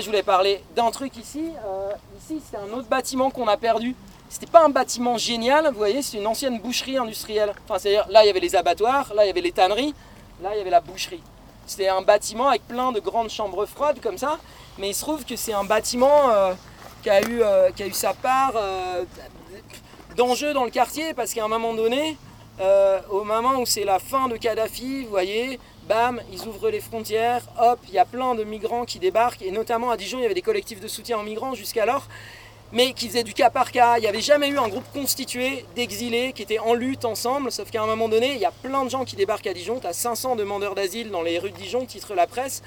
Je voulais parler d'un truc ici. Euh, ici, c'est un autre bâtiment qu'on a perdu. C'était pas un bâtiment génial, vous voyez, c'est une ancienne boucherie industrielle. Enfin, c'est-à-dire, là, il y avait les abattoirs, là, il y avait les tanneries, là, il y avait la boucherie. C'était un bâtiment avec plein de grandes chambres froides comme ça, mais il se trouve que c'est un bâtiment euh, qui, a eu, euh, qui a eu sa part d'enjeu dans le quartier parce qu'à un moment donné, au moment où c'est la fin de Kadhafi, vous voyez, bam, ils ouvrent les frontières, hop, il y a plein de migrants qui débarquent, et notamment à Dijon, il y avait des collectifs de soutien aux migrants jusqu'alors, mais qui faisaient du cas par cas. Il n'y avait jamais eu un groupe constitué d'exilés qui étaient en lutte ensemble, sauf qu'à un moment donné, il y a plein de gens qui débarquent à Dijon, tu as 500 demandeurs d'asile dans les rues de Dijon, titre la presse,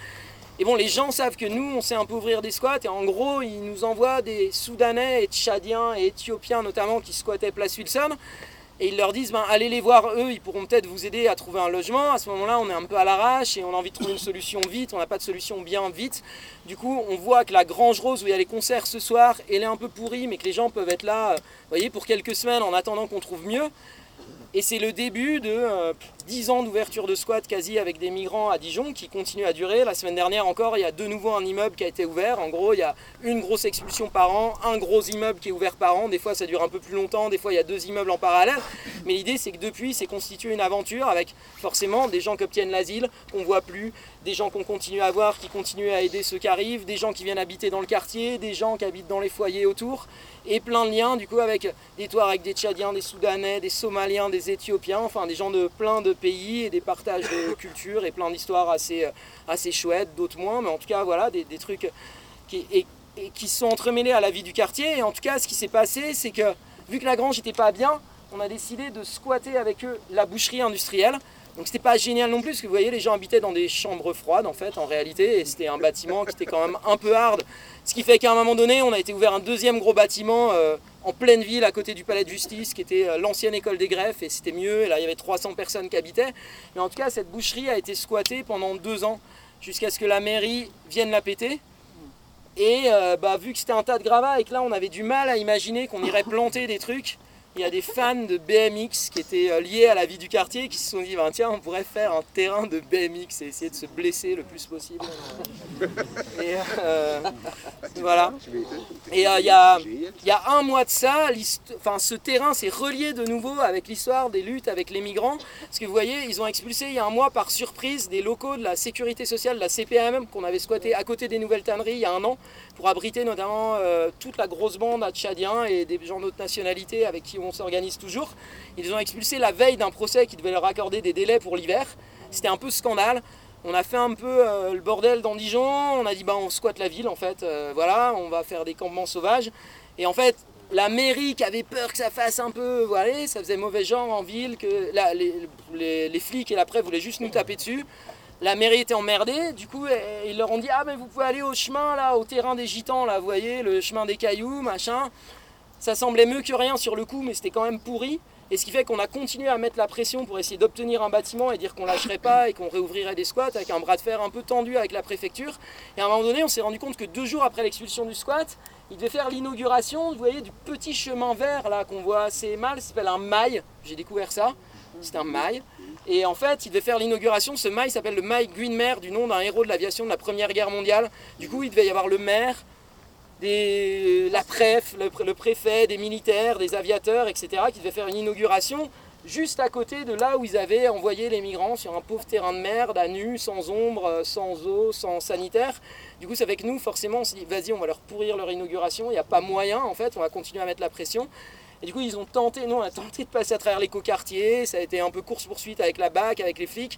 Et bon, les gens savent que nous, on sait un peu ouvrir des squats, et en gros, ils nous envoient des Soudanais Tchadiens et Éthiopiens notamment qui squattaient Place Wilson, et ils leur disent ben, allez les voir eux, ils pourront peut-être vous aider à trouver un logement. À ce moment-là, on est un peu à l'arrache et on a envie de trouver une solution vite, on n'a pas de solution bien vite. Du coup, on voit que la Grange Rose où il y a les concerts ce soir, elle est un peu pourrie, mais que les gens peuvent être là, euh, voyez, pour quelques semaines en attendant qu'on trouve mieux. Et c'est le début de euh, 10 ans d'ouverture de squat quasi avec des migrants à Dijon qui continue à durer. La semaine dernière encore, il y a de nouveau un immeuble qui a été ouvert. En gros, il y a une grosse expulsion par an, un gros immeuble qui est ouvert par an. Des fois, ça dure un peu plus longtemps, des fois, il y a deux immeubles en parallèle. Mais l'idée, c'est que depuis, c'est constitué une aventure avec forcément des gens qui obtiennent l'asile, qu'on voit plus, des gens qu'on continue à voir, qui continuent à aider ceux qui arrivent, des gens qui viennent habiter dans le quartier, des gens qui habitent dans les foyers autour et plein de liens du coup avec des Touaregs, des Tchadiens, des Soudanais, des Somaliens, des Éthiopiens, enfin des gens de plein de pays et des partages de culture et plein d'histoires assez, euh, assez chouettes, d'autres moins, mais en tout cas voilà des, des trucs qui, et, qui sont entremêlés à la vie du quartier. Et en tout cas ce qui s'est passé c'est que vu que la grange n'était pas bien, on a décidé de squatter avec eux la boucherie industrielle. Donc c'était pas génial non plus, parce que vous voyez, les gens habitaient dans des chambres froides en fait, en réalité, et c'était un bâtiment qui était quand même un peu hard. Ce qui fait qu'à un moment donné, on a été ouvert un deuxième gros bâtiment euh, en pleine ville, à côté du palais de justice, qui était euh, l'ancienne école des greffes, et c'était mieux, et là il y avait 300 personnes qui habitaient. Mais en tout cas, cette boucherie a été squattée pendant deux ans, jusqu'à ce que la mairie vienne la péter. Et euh, bah, vu que c'était un tas de gravats et que là on avait du mal à imaginer qu'on irait planter des trucs, il y a des fans de BMX qui étaient euh, liés à la vie du quartier qui se sont dit ben, tiens on pourrait faire un terrain de BMX et essayer de se blesser le plus possible. Et euh, voilà. Et euh, il y, a, y a un mois de ça, enfin, ce terrain s'est relié de nouveau avec l'histoire des luttes avec les migrants. Parce que vous voyez, ils ont expulsé il y a un mois par surprise des locaux de la sécurité sociale, de la CPAM, qu'on avait squatté à côté des nouvelles tanneries il y a un an, pour abriter notamment toute la grosse bande à Tchadiens et des gens d'autres nationalités avec qui on s'organise toujours. Ils ont expulsés la veille d'un procès qui devait leur accorder des délais pour l'hiver. C'était un peu scandale. On a fait un peu euh, le bordel dans Dijon, on a dit bah on squatte la ville en fait, euh, voilà, on va faire des campements sauvages. Et en fait, la mairie qui avait peur que ça fasse un peu, voilà, ça faisait mauvais genre en ville, que les, flics et la presse voulaient juste nous taper dessus. La mairie était emmerdée, du coup eh, ils leur ont dit ah mais vous pouvez aller au chemin là, au terrain des gitans là, vous voyez, le chemin des cailloux, machin. Ça semblait mieux que rien sur le coup, mais c'était quand même pourri. Et ce qui fait qu'on a continué à mettre la pression pour essayer d'obtenir un bâtiment et dire qu'on lâcherait pas et qu'on réouvrirait des squats avec un bras de fer un peu tendu avec la préfecture. Et à un moment donné, on s'est rendu compte que deux jours après l'expulsion du squat, il devait faire l'inauguration, vous voyez, du petit chemin vert là qu'on voit assez mal, ça s'appelle un mail. J'ai découvert ça. C'est un mail. Et en fait, il devait faire l'inauguration. Ce mail s'appelle le mail Guinmer, du nom d'un héros de l'aviation de la Première Guerre mondiale. Du coup, il devait y avoir le maire, la préf, le, pré- le préfet, des militaires, des aviateurs, etc., qui devaient faire une inauguration juste à côté de là où ils avaient envoyé les migrants sur un pauvre terrain de merde, à nu, sans ombre, euh, sans eau, sans sanitaire. Du coup, c'est avec nous, forcément, on s'est dit, vas-y, on va leur pourrir leur inauguration, il n'y a pas moyen, en fait, on va continuer à mettre la pression. Et du coup, ils ont tenté, nous, on a tenté de passer à travers l'écoquartier, ça a été un peu course-poursuite avec la BAC, avec les flics,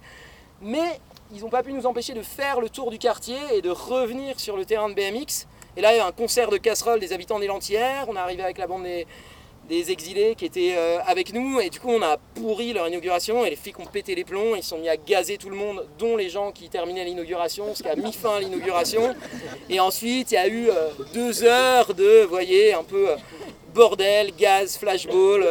mais ils n'ont pas pu nous empêcher de faire le tour du quartier et de revenir sur le terrain de BMX. Et là, il y a un concert de casseroles des habitants des Lentières. On est arrivé avec la bande des, exilés qui étaient euh, avec nous. Et du coup, on a pourri leur inauguration. Et les flics ont pété les plombs. Ils sont mis à gazer tout le monde, dont les gens qui terminaient l'inauguration, ce qui a mis fin à l'inauguration. Et ensuite, il y a eu euh, deux heures de, vous voyez, un peu euh, bordel, gaz, flashball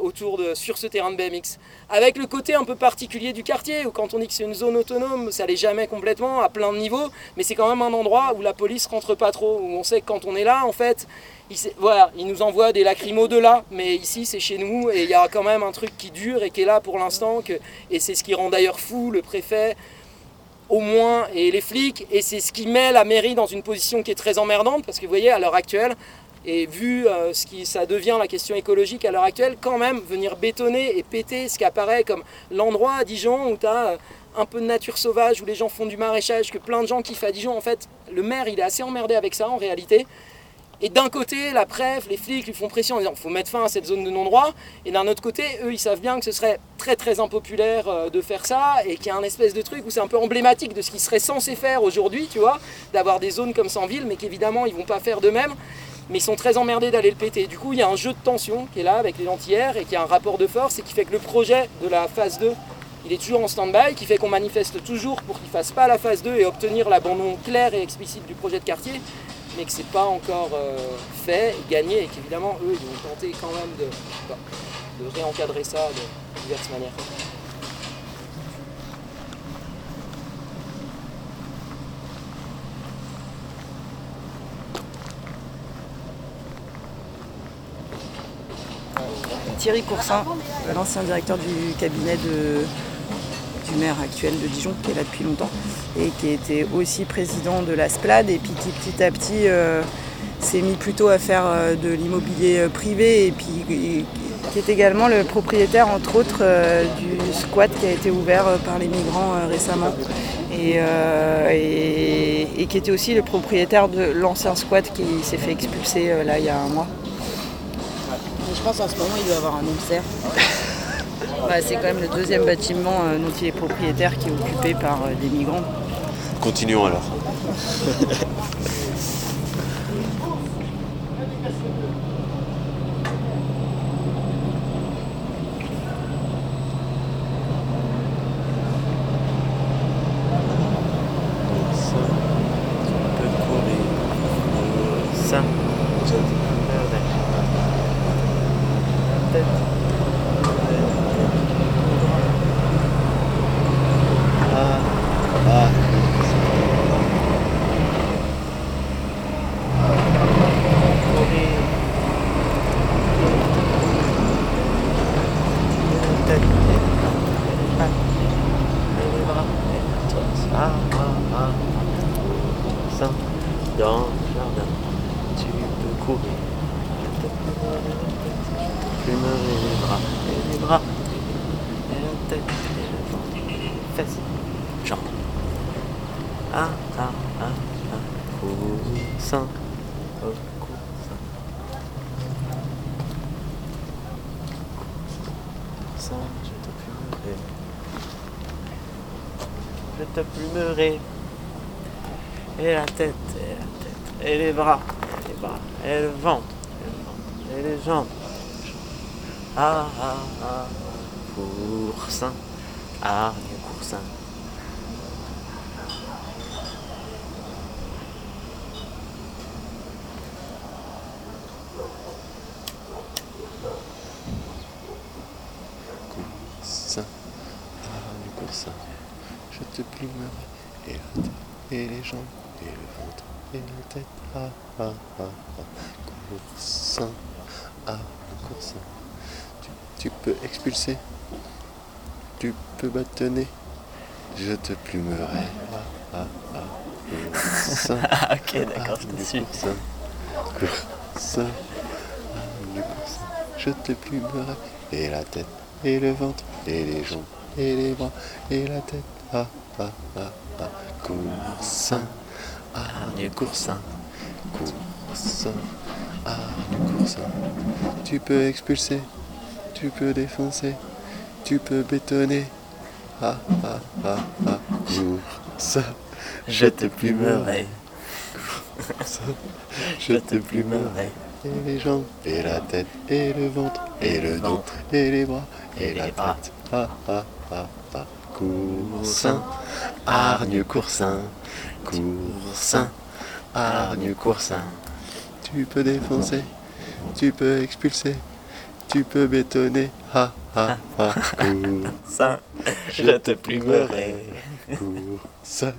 autour de, sur ce terrain de BMX. Avec le côté un peu particulier du quartier, où quand on dit que c'est une zone autonome, ça l'est jamais complètement, à plein de niveaux, mais c'est quand même un endroit où la police rentre pas trop, où on sait que quand on est là, en fait, ils nous envoient des lacrymos de là, mais ici c'est chez nous, et il y a quand même un truc qui dure et qui est là pour l'instant, et c'est ce qui rend d'ailleurs fou le préfet, au moins, et les flics, et c'est ce qui met la mairie dans une position qui est très emmerdante, parce que vous voyez, à l'heure actuelle, et vu euh, ce qui ça devient la question écologique à l'heure actuelle, quand même venir bétonner et péter ce qui apparaît comme l'endroit à Dijon où tu as un peu de nature sauvage, où les gens font du maraîchage, que plein de gens kiffent à Dijon, en fait, le maire il est assez emmerdé avec ça en réalité. Et d'un côté, la préf, les flics lui font pression en disant faut mettre fin à cette zone de non-droit. Et d'un autre côté, eux, ils savent bien que ce serait très très impopulaire euh, de faire ça et qu'il y a un espèce de truc où c'est un peu emblématique de ce qui serait censé faire aujourd'hui, tu vois, d'avoir des zones comme ça en ville, mais qu'évidemment ils vont pas faire d'eux-mêmes. Mais ils sont très emmerdés d'aller le péter. Du coup, il y a un jeu de tension qui est là avec les lentières et qui a un rapport de force et qui fait que le projet de la phase 2 il est toujours en stand-by, qui fait qu'on manifeste toujours pour qu'il ne fasse pas la phase 2 et obtenir l'abandon clair et explicite du projet de quartier, mais que c'est pas encore euh, fait, gagné, et qu'évidemment, eux, ils vont tenter quand même de, de réencadrer ça de diverses manières. Thierry Coursin, l'ancien directeur du cabinet du maire actuel de Dijon, qui est là depuis longtemps, et qui était aussi président de la SPLAD, et puis qui petit à petit euh, s'est mis plutôt à faire euh, de l'immobilier euh, privé, et puis qui est également le propriétaire, entre autres, du squat qui a été ouvert par les migrants récemment. Et, et- qui était aussi le propriétaire de l'ancien squat qui s'est fait expulser là il y a un mois. Je pense en ce moment, il doit avoir un ulcère. Bah, c'est quand même le deuxième bâtiment euh, dont il est propriétaire qui est occupé par euh, des migrants. Continuons alors. Ça, Ah, Ah, ah, ah. Ça, dans le jardin, tu peux courir. Plumeur et les bras, et les bras, et la tête, et le ventre, et les fesses, jambes. Ah, ah, ah, ah, coussin, oh, coussin. Coussin, je te plumerai. Je te plumerai. Et la tête, et la tête, et les bras, et les bras, et le ventre, et le ventre, et les jambes. Ah, ah, ah, coursin, ah, le coursin. coussin, ah, du coussin, je te plumerai, et la tête, et les jambes, et le ventre, et la tête, ah, ah, ah, ah, coussin, ah, du coussin, tu, tu peux expulser, tu bâtonner, je te plumerai, ah, ah, ah, coussin, Ok, d'accord, je te suis. ah, du coussin, je te plumerai, et la tête, et le ventre, et les jambes, et les bras, et la tête, ah, ah, ah, ah, coussin, ah, du coursin, coursin, ah, du coursin, tu peux expulser, tu peux défoncer, tu peux bétonner, ah, ah, ah, ah, coursin, Je te plumerai. je te plumerai. Et les jambes, et la tête, et le ventre, et le dos, et les bras, et la tête. Ah, ah, ah, ah. Coursin, hargne coursin, coursin, hargne coursin. Tu peux défoncer, tu peux expulser, tu peux bétonner. Ah, ah, ah. Ça, je te plumerai. Coursin,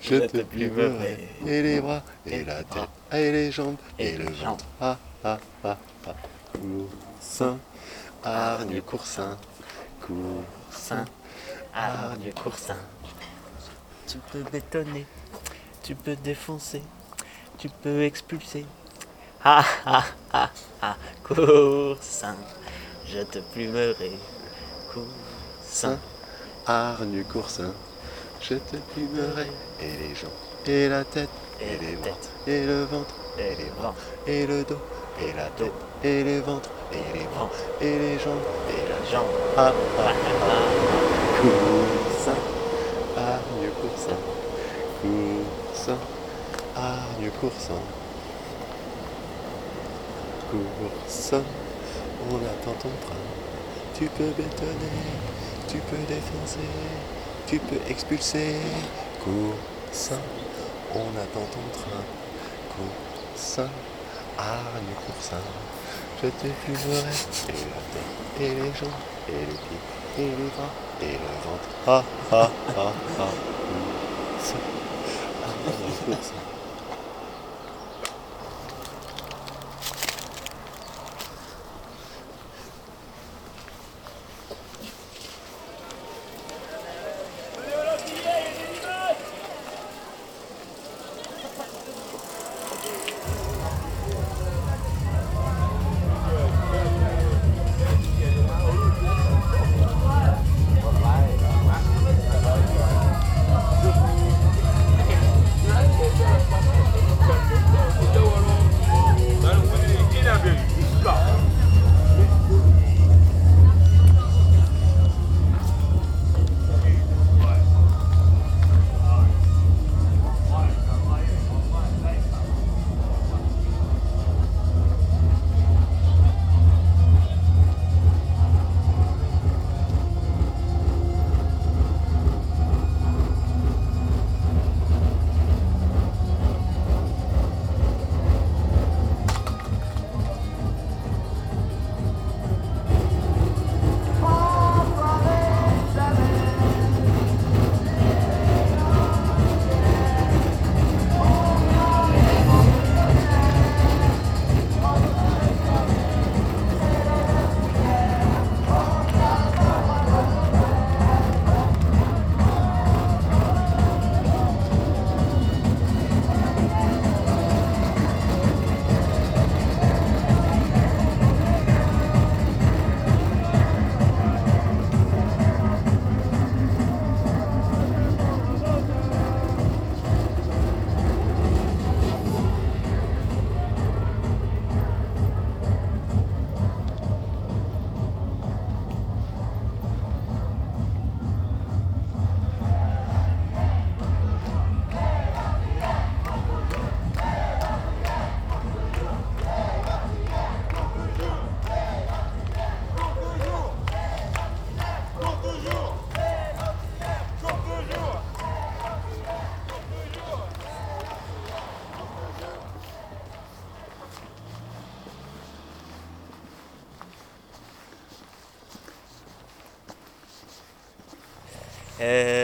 je te plumerai. Et les bras, et la tête, et les jambes, et le ventre. Ah, ah, ah, ah. Coursin, hargne coursin, coursin, hargne coursin. Tu peux bétonner, tu peux défoncer, tu peux expulser. Ah ah ah ah, coursin, je te plumerai. Coursin, hargne coursin, je te plumerai. Et les jambes, et la tête, et les bras, et le ventre, et les bras, et le dos, et la tête, et les ventres, et les bras, et les jambes, et la jambe. Ah, ah, ah. Coursin, hargne coursin, coursin, hargne coursin. Coursin, on attend ton train. Tu peux bétonner, Tu peux défoncer, tu peux expulser. Coursin, on attend ton train. Coursin, hargne coursin. Je te fumerai. Et la tête, et les jambes, et les pieds, et les bras, et le ventre. Ah ah ah ah. Coursin, hargne coursin.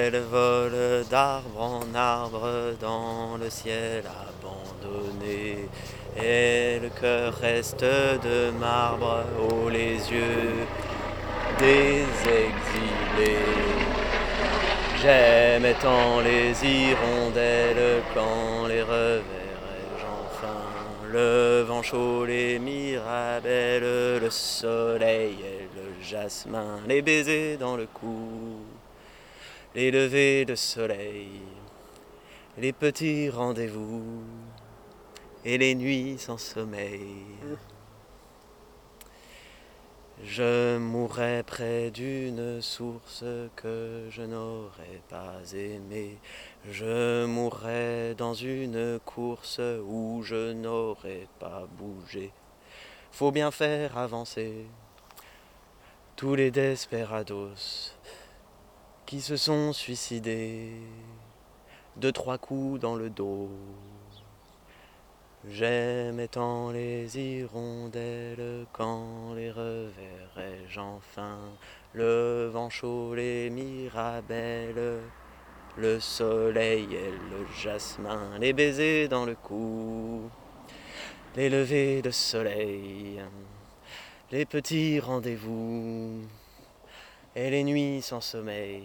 Elle vole d'arbre en arbre dans le ciel abandonné. Et le cœur reste de marbre, oh les yeux des exilés. J'aimais tant les hirondelles quand les reverrai-je enfin. Le vent chaud, les mirabelles, le soleil et le jasmin, les baisers dans le cou les levées de soleil, les petits rendez-vous et les nuits sans sommeil. Je mourrais près d'une source que je n'aurais pas aimée. Je mourrais dans une course où je n'aurais pas bougé. Faut bien faire avancer tous les desperados qui se sont suicidés, deux trois coups dans le dos. J'aimais tant les hirondelles quand les reverrai-je enfin, le vent chaud, les mirabelles, le soleil et le jasmin, les baisers dans le cou, les levées de soleil, les petits rendez-vous et les nuits sans sommeil.